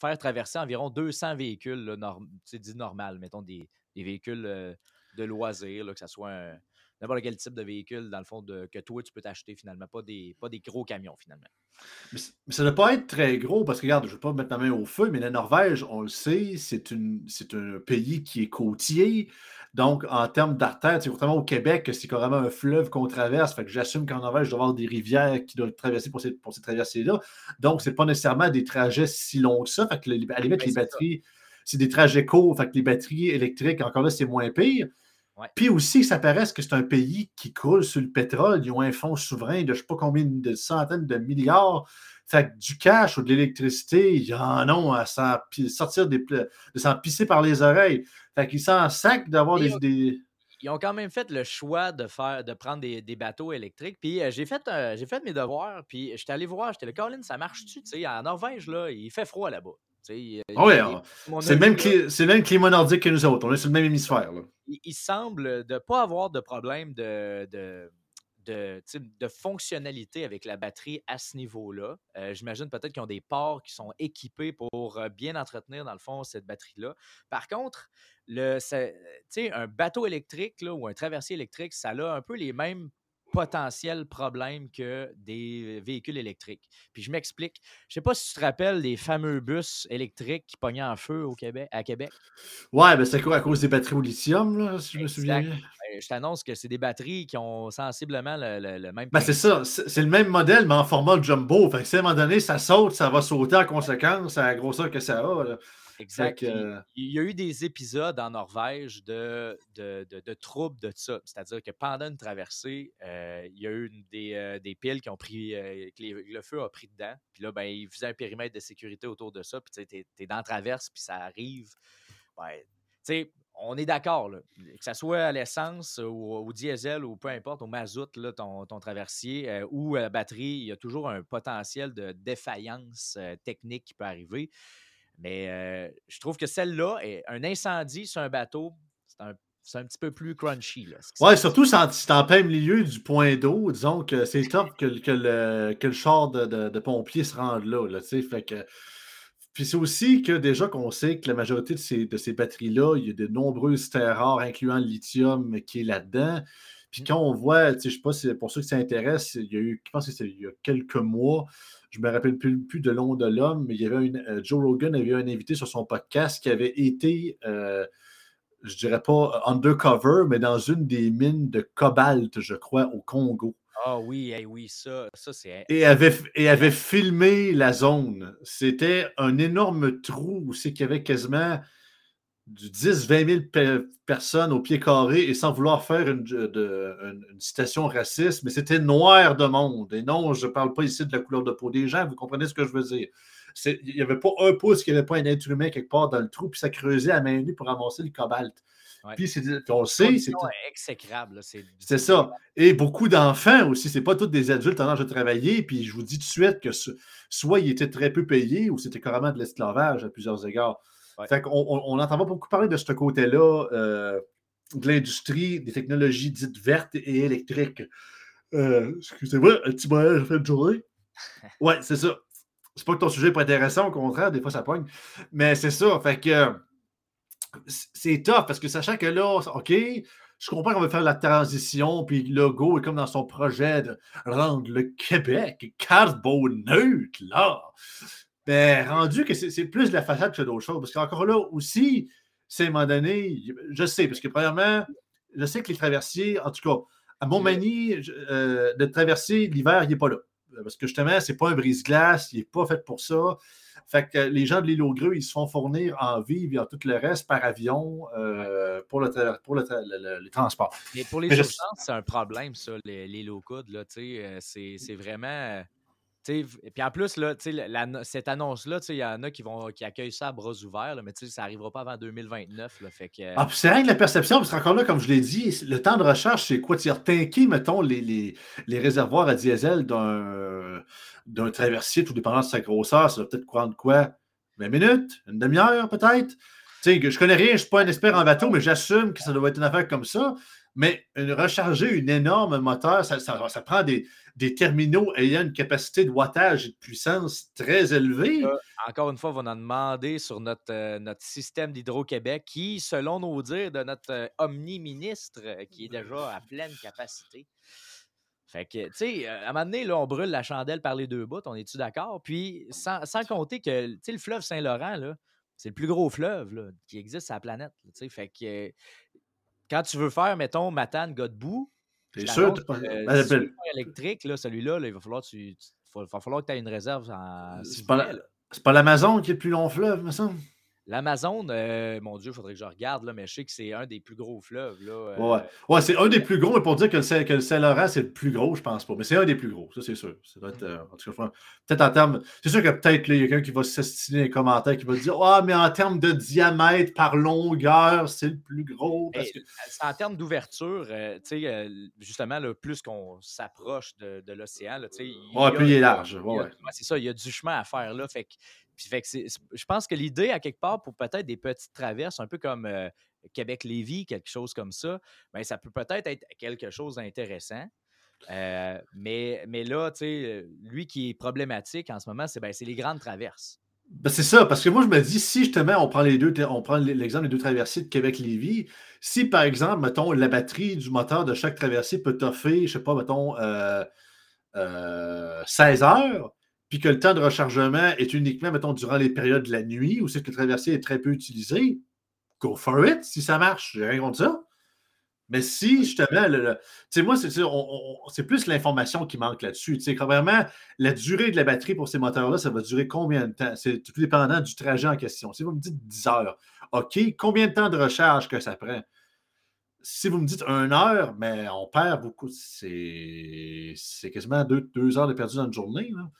faire traverser environ 200 véhicules, là, norm- tu dit normal, mettons des, des véhicules de loisirs, là, que ce soit un- n'importe quel type de véhicule, dans le fond, de, que toi, tu peux t'acheter finalement, pas des, pas des gros camions finalement. Mais ça ne doit pas être très gros parce que, regarde, je ne veux pas mettre ma main au feu, mais la Norvège, on le sait, c'est une- c'est un pays qui est côtier. Donc, en termes d'artères, sais, contrairement au Québec, c'est carrément un fleuve qu'on traverse. Fait que j'assume qu'en Norvège, il doit y avoir des rivières qui doivent traverser pour ces, pour ces traversées-là. Donc, ce n'est pas nécessairement des trajets si longs que ça. Fait que, à la limite, Ben, les c'est batteries, c'est des trajets courts. Fait que les batteries électriques, encore là, c'est moins pire. Ouais. Puis aussi, ça paraisse que c'est un pays qui coule sur le pétrole? Ils ont un fonds souverain de je ne sais pas combien de centaines de milliards. Fait que du cash ou de l'électricité, ils en ont à s'en sortir des, de s'en pisser par les oreilles. Fait qu'ils s'en sacent d'avoir des, ils ont quand même fait le choix de faire de prendre des, des bateaux électriques. Puis euh, j'ai fait euh, j'ai fait mes devoirs. Puis j'étais allé voir, j'étais le Colin, ça marche-tu? Tu sais, en Norvège, là, il fait froid là-bas. Il- c'est le, même c'est le même climat nordique que nous autres. On est sur le même hémisphère. là. il, il semble de ne pas avoir de problème de, de, de, fonctionnalité avec la batterie à ce niveau-là. Euh, J'imagine peut-être qu'ils ont des ports qui sont équipés pour euh, bien entretenir, dans le fond, cette batterie-là. Par contre, le, ça- un bateau électrique là, ou un traversier électrique, ça a un peu les mêmes potentiels problèmes que des véhicules électriques. Puis je m'explique. Je sais pas si tu te rappelles des fameux bus électriques qui pognaient en feu au Québec, à Québec. Ouais, ben c'est quoi à cause des batteries au lithium, là, si je me souviens bien? Ben, je t'annonce que c'est des batteries qui ont sensiblement le, le- le même Ben c'est ça, c'est c'est le même modèle, mais en format jumbo. Fait que si à un moment donné, ça saute, ça va sauter en conséquence à la grosseur que ça a. là. Exact. Que, Il y a eu des épisodes en Norvège de, de, de, de troubles de ça. C'est-à-dire que pendant une traversée, euh, il y a eu une- des, euh, des piles qui ont pris, euh, que les- le feu a pris dedans. Puis là, ben, ils faisaient un périmètre de sécurité autour de ça. Puis tu sais, t'es, t'es dans la traverse, puis ça arrive. Ben, tu sais, on est d'accord, là. que ça soit à l'essence ou au diesel ou peu importe, au mazout, là, ton, ton traversier euh, ou à la batterie, il y a toujours un potentiel de défaillance euh, technique qui peut arriver. Mais euh, je trouve que celle-là, un incendie sur un bateau, c'est un, c'est un petit peu plus crunchy. Là, Ouais, surtout si t'es en plein milieu du point d'eau, disons que c'est top que, le- que le, que le char de, de, de pompiers se rende là. là fait que... Puis c'est aussi que déjà qu'on sait que la majorité de ces, de ces batteries-là, il y a de nombreuses terres rares, incluant le lithium, qui est là-dedans. Puis quand on voit, je ne sais pas si pour ceux qui s'intéressent, il y a eu, je pense que c'est il y a quelques mois, je ne me rappelle plus, plus de long de l'homme, mais il y avait une, euh, Joe Rogan avait eu un invité sur son podcast qui avait été, euh, je dirais pas undercover, mais dans une des mines de cobalt, je crois, au Congo. Ah oui, oui, ça, ça c'est. Et avait, et avait filmé la zone. C'était un énorme trou où c'est qu'il y avait quasiment du 10-20 000 personnes au pied carré et sans vouloir faire une, citation raciste, mais c'était noir de monde. Et non, je ne parle pas ici de la couleur de peau des gens, vous comprenez ce que je veux dire. Il n'y avait pas un pouce, il n'y avait pas un être humain quelque part dans le trou, puis ça creusait à main nue pour ramasser le cobalt. Puis, on le sait. C'est exécrable. C'est ça. Et beaucoup d'enfants aussi. C'est pas tous des adultes en âge de travailler. Puis je vous dis tout de suite que soit ils étaient très peu payés ou c'était carrément de l'esclavage à plusieurs égards. Fait on n'entend pas beaucoup parler de ce côté-là euh, de l'industrie des technologies dites vertes et électriques. Euh, excusez-moi, un petit j'ai fait une journée? Ouais, c'est ça. C'est pas que ton sujet n'est pas intéressant, au contraire, des fois ça pogne. Mais c'est ça. Fait que c'est tough parce que sachant que là, OK, je comprends qu'on va faire la transition, puis le logo est comme dans son projet de rendre le Québec carboneutre, là. Ben, rendu que c'est plus la façade que d'autres choses. Parce qu'encore là aussi, c'est à un moment donné, je sais, parce que premièrement, je sais que les traversiers, en tout cas, à Montmagny, euh, de traverser l'hiver, il n'est pas là. Parce que justement, ce n'est pas un brise-glace, il n'est pas fait pour ça. Fait que les gens de l'île aux Greux, ils se font fournir en vivre et en tout le reste par avion euh, pour, le, pour le, les transports. Mais pour les urgences, c'est un problème, ça, les, les low euh, C'est vraiment puis en plus, là, cette annonce-là, il y en a qui vont qui accueillent ça à bras ouverts, mais ça n'arrivera pas avant 2029. Là, fait ah, c'est rien que la perception, parce qu'encore là, comme je l'ai dit, le temps de recherche, c'est quoi? Tu mettons, les, réservoirs à diesel d'un, traversier, tout dépendant de sa grosseur, ça va peut-être prendre quoi? 20 minutes? Une demi-heure, peut-être? Sais, je connais rien, je ne suis pas un expert en bateau, mais j'assume que ça doit être une affaire comme ça. Mais recharger une énorme moteur, ça, prend des, terminaux ayant une capacité de wattage et de puissance très élevée. encore une fois, on va en demander sur notre, euh, notre système d'Hydro-Québec qui, selon nos dires de notre euh, omni-ministre, euh, qui est déjà à pleine capacité. Fait que, tu sais, à un moment donné, là, on brûle la chandelle par les deux bouts, on est-tu d'accord? Puis, sans, compter que, tu sais, le fleuve Saint-Laurent, là, c'est le plus gros fleuve qui existe sur la planète. fait que quand tu veux faire, mettons, Matane, Godbout, c'est sûr. Euh, ben, électrique, là, celui-là, il va falloir, tu, va falloir que tu aies une réserve en. C'est pas l'Amazon qui est le plus long fleuve, me semble. L'Amazon, euh, mon Dieu, il faudrait que je regarde, là, mais je sais que c'est un des plus gros fleuves. Là, euh. Ouais, ouais c'est un des plus gros, mais pour dire que le, Saint-Laurent, c'est le plus gros, je pense pas. Mais c'est un des plus gros, ça, c'est sûr. Euh, peut-être en termes. C'est sûr que peut-être il y a quelqu'un qui va s'estiner les commentaires qui va dire Ah, mais en termes de diamètre par longueur, c'est le plus gros. Parce que... En termes d'ouverture, justement, le plus qu'on s'approche de, de l'océan, tu sais. Ouais, plus il est large. Ouais, c'est ça, il y a du chemin à faire là. Fait que je pense que l'idée, à quelque part, pour peut-être des petites traverses, un peu comme euh, Québec-Lévis, quelque chose comme ça, ben, ça peut peut-être être quelque chose d'intéressant. Euh, mais, mais là, tu lui qui est problématique en ce moment, c'est ben, les grandes traverses. Ben c'est ça, parce que moi, je me dis, si justement, on prend les deux, on prend l'exemple des deux traversées de Québec-Lévis, si par exemple, mettons, la batterie du moteur de chaque traversée peut toffer, je sais pas, mettons, 16 euh, heures, puis que le temps de rechargement est uniquement, mettons, durant les périodes de la nuit où c'est que le traversier est très peu utilisé, go for it si ça marche. J'ai rien contre ça. Mais si, justement, tu sais, moi, c'est plus l'information qui manque là-dessus. Tu sais, vraiment, la durée de la batterie pour ces moteurs-là, ça va durer combien de temps? C'est tout dépendant du trajet en question. Si vous me dites 10 heures, OK, combien de temps de recharge que ça prend? Si vous me dites 1 heure, mais on perd beaucoup. C'est quasiment deux, deux, heures de perdu dans une journée. Là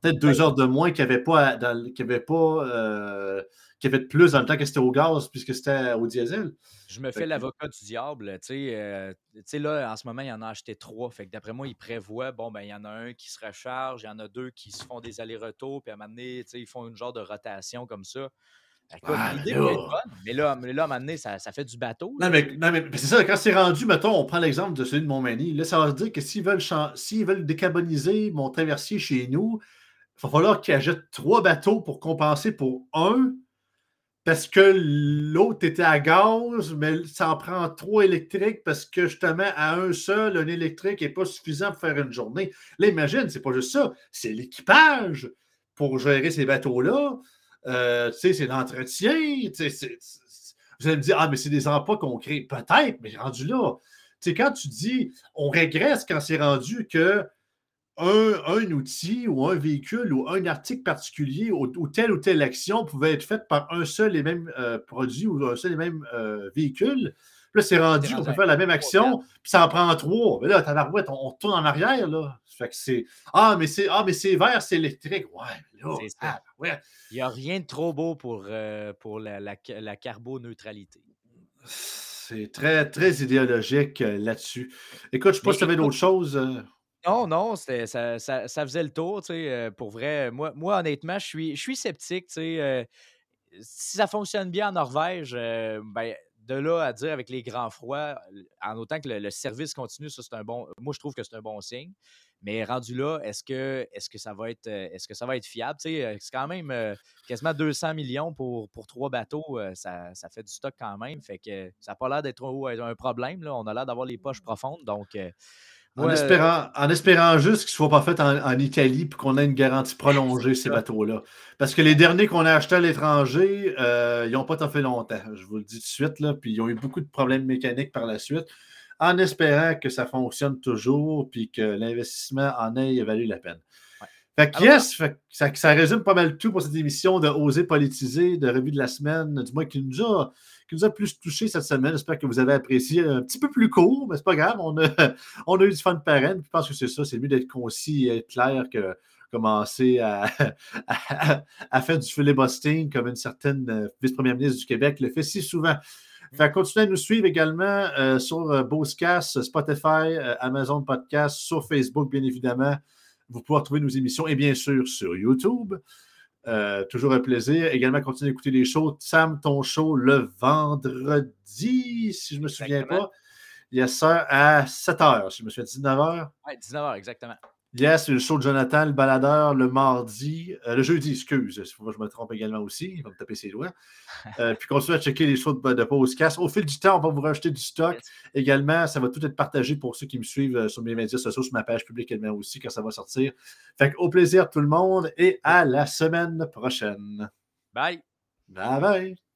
peut-être deux heures de moins qu'il n'y avait pas, qu'il avait pas euh, avait de plus dans le temps que c'était au gaz puisque c'était au diesel. Je me fais l'avocat du diable. Euh, tu sais, là, en ce moment, il y en a acheté trois. Fait que d'après moi, il prévoit, bon, ben, il y en a un qui se recharge, il y en a deux qui se font des allers-retours, puis à un moment donné, ils font une genre de rotation comme ça. Ah, l'idée est bonne, mais là, mais là, à un moment donné, ça, ça fait du bateau. Non, mais, non, mais c'est ça, quand c'est rendu, mettons, on prend l'exemple de celui de Montmagny. Là, ça veut dire que s'ils veulent, s'ils veulent décarboniser mon traversier chez nous, il va falloir qu'ils achètent trois bateaux pour compenser pour un. parce que l'autre était à gaz, mais ça en prend trois électriques parce que justement, à un seul, un électrique n'est pas suffisant pour faire une journée. Là, imagine, c'est pas juste ça, c'est l'équipage pour gérer ces bateaux-là. Euh, c'est l'entretien. Vous allez me dire, ah, mais c'est des emplois qu'on crée. Peut-être, mais rendu là. Quand tu dis, on régresse quand c'est rendu que un, outil ou un véhicule ou un article particulier ou, telle ou telle action pouvait être faite par un seul et même euh, produit ou un seul et même euh, véhicule. Puis là, c'est rendu qu'on peut faire la même action, puis ça en prend trois. Mais là, tabarouette, on, on tourne en arrière, là. Fait que c'est Ah, mais c'est ah, mais c'est vert, c'est électrique. Ouais, là, ah, ouais. Il n'y a rien de trop beau pour, euh, pour la, la, la carboneutralité. C'est très, très idéologique là-dessus. Écoute, je ne sais pas si tu avais d'autres choses. Non, non, ça, ça, ça, faisait le tour, tu sais, euh, pour vrai. Moi, moi honnêtement, je suis, je suis sceptique, tu sais. Euh, si ça fonctionne bien en Norvège, euh, ben, de là à dire avec les grands froids, en autant que le, service continue, ça c'est un bon. Moi, je trouve que c'est un bon signe. Mais rendu là, est-ce que, est que ça va être, est-ce que ça va être fiable? C'est quand même quasiment 200 millions pour, pour trois bateaux. Ça, ça, fait du stock quand même. Fait que ça n'a pas l'air d'être un, problème. Là. On a l'air d'avoir les poches profondes. Donc, en, espérant, en espérant juste qu'ils ne soient pas faits en, Italie et qu'on ait une garantie prolongée, ces bateaux-là. Parce que les derniers qu'on a achetés à l'étranger, euh, ils n'ont pas tant fait longtemps. Je vous le dis tout de suite. Là, puis ils ont eu beaucoup de problèmes mécaniques par la suite. En espérant que ça fonctionne toujours puis que l'investissement en ait valu la peine. Fait que, yes, ça, ça, résume pas mal tout pour cette émission de Oser politiser, de revue de la semaine, du moins qui nous a qui nous a plus touché cette semaine. J'espère que vous avez apprécié. Un petit peu plus court, mais c'est pas grave. On a, on a eu du fun de parrain. Je pense que c'est ça. C'est mieux d'être concis et clair que commencer à, à, faire du filibustering comme une certaine euh, vice-première ministre du Québec le fait si souvent. Fait continuez à nous suivre également euh, sur euh, Bosecast, Spotify, Amazon Podcast, sur Facebook, bien évidemment. Vous pouvez retrouver nos émissions et bien sûr sur YouTube. Euh, toujours un plaisir. Également, continuez d'écouter les shows. Sam, ton show le vendredi, si je ne me souviens pas. Il y a ça à 7 h, si je me souviens, 19 h. Oui, 19 h, exactement. Yes, le show de Jonathan, le baladeur, le mardi, euh, le jeudi, excuse, je me trompe également aussi, il va me taper ses doigts. Euh, puis continuez à checker les shows de, de podcast. Au fil du temps, on va vous rajouter du stock. Également, ça va tout être partagé pour ceux qui me suivent euh, sur mes médias sociaux, sur ma page publique également aussi, quand ça va sortir. Fait au plaisir tout le monde et à la semaine prochaine. Bye. Bye bye.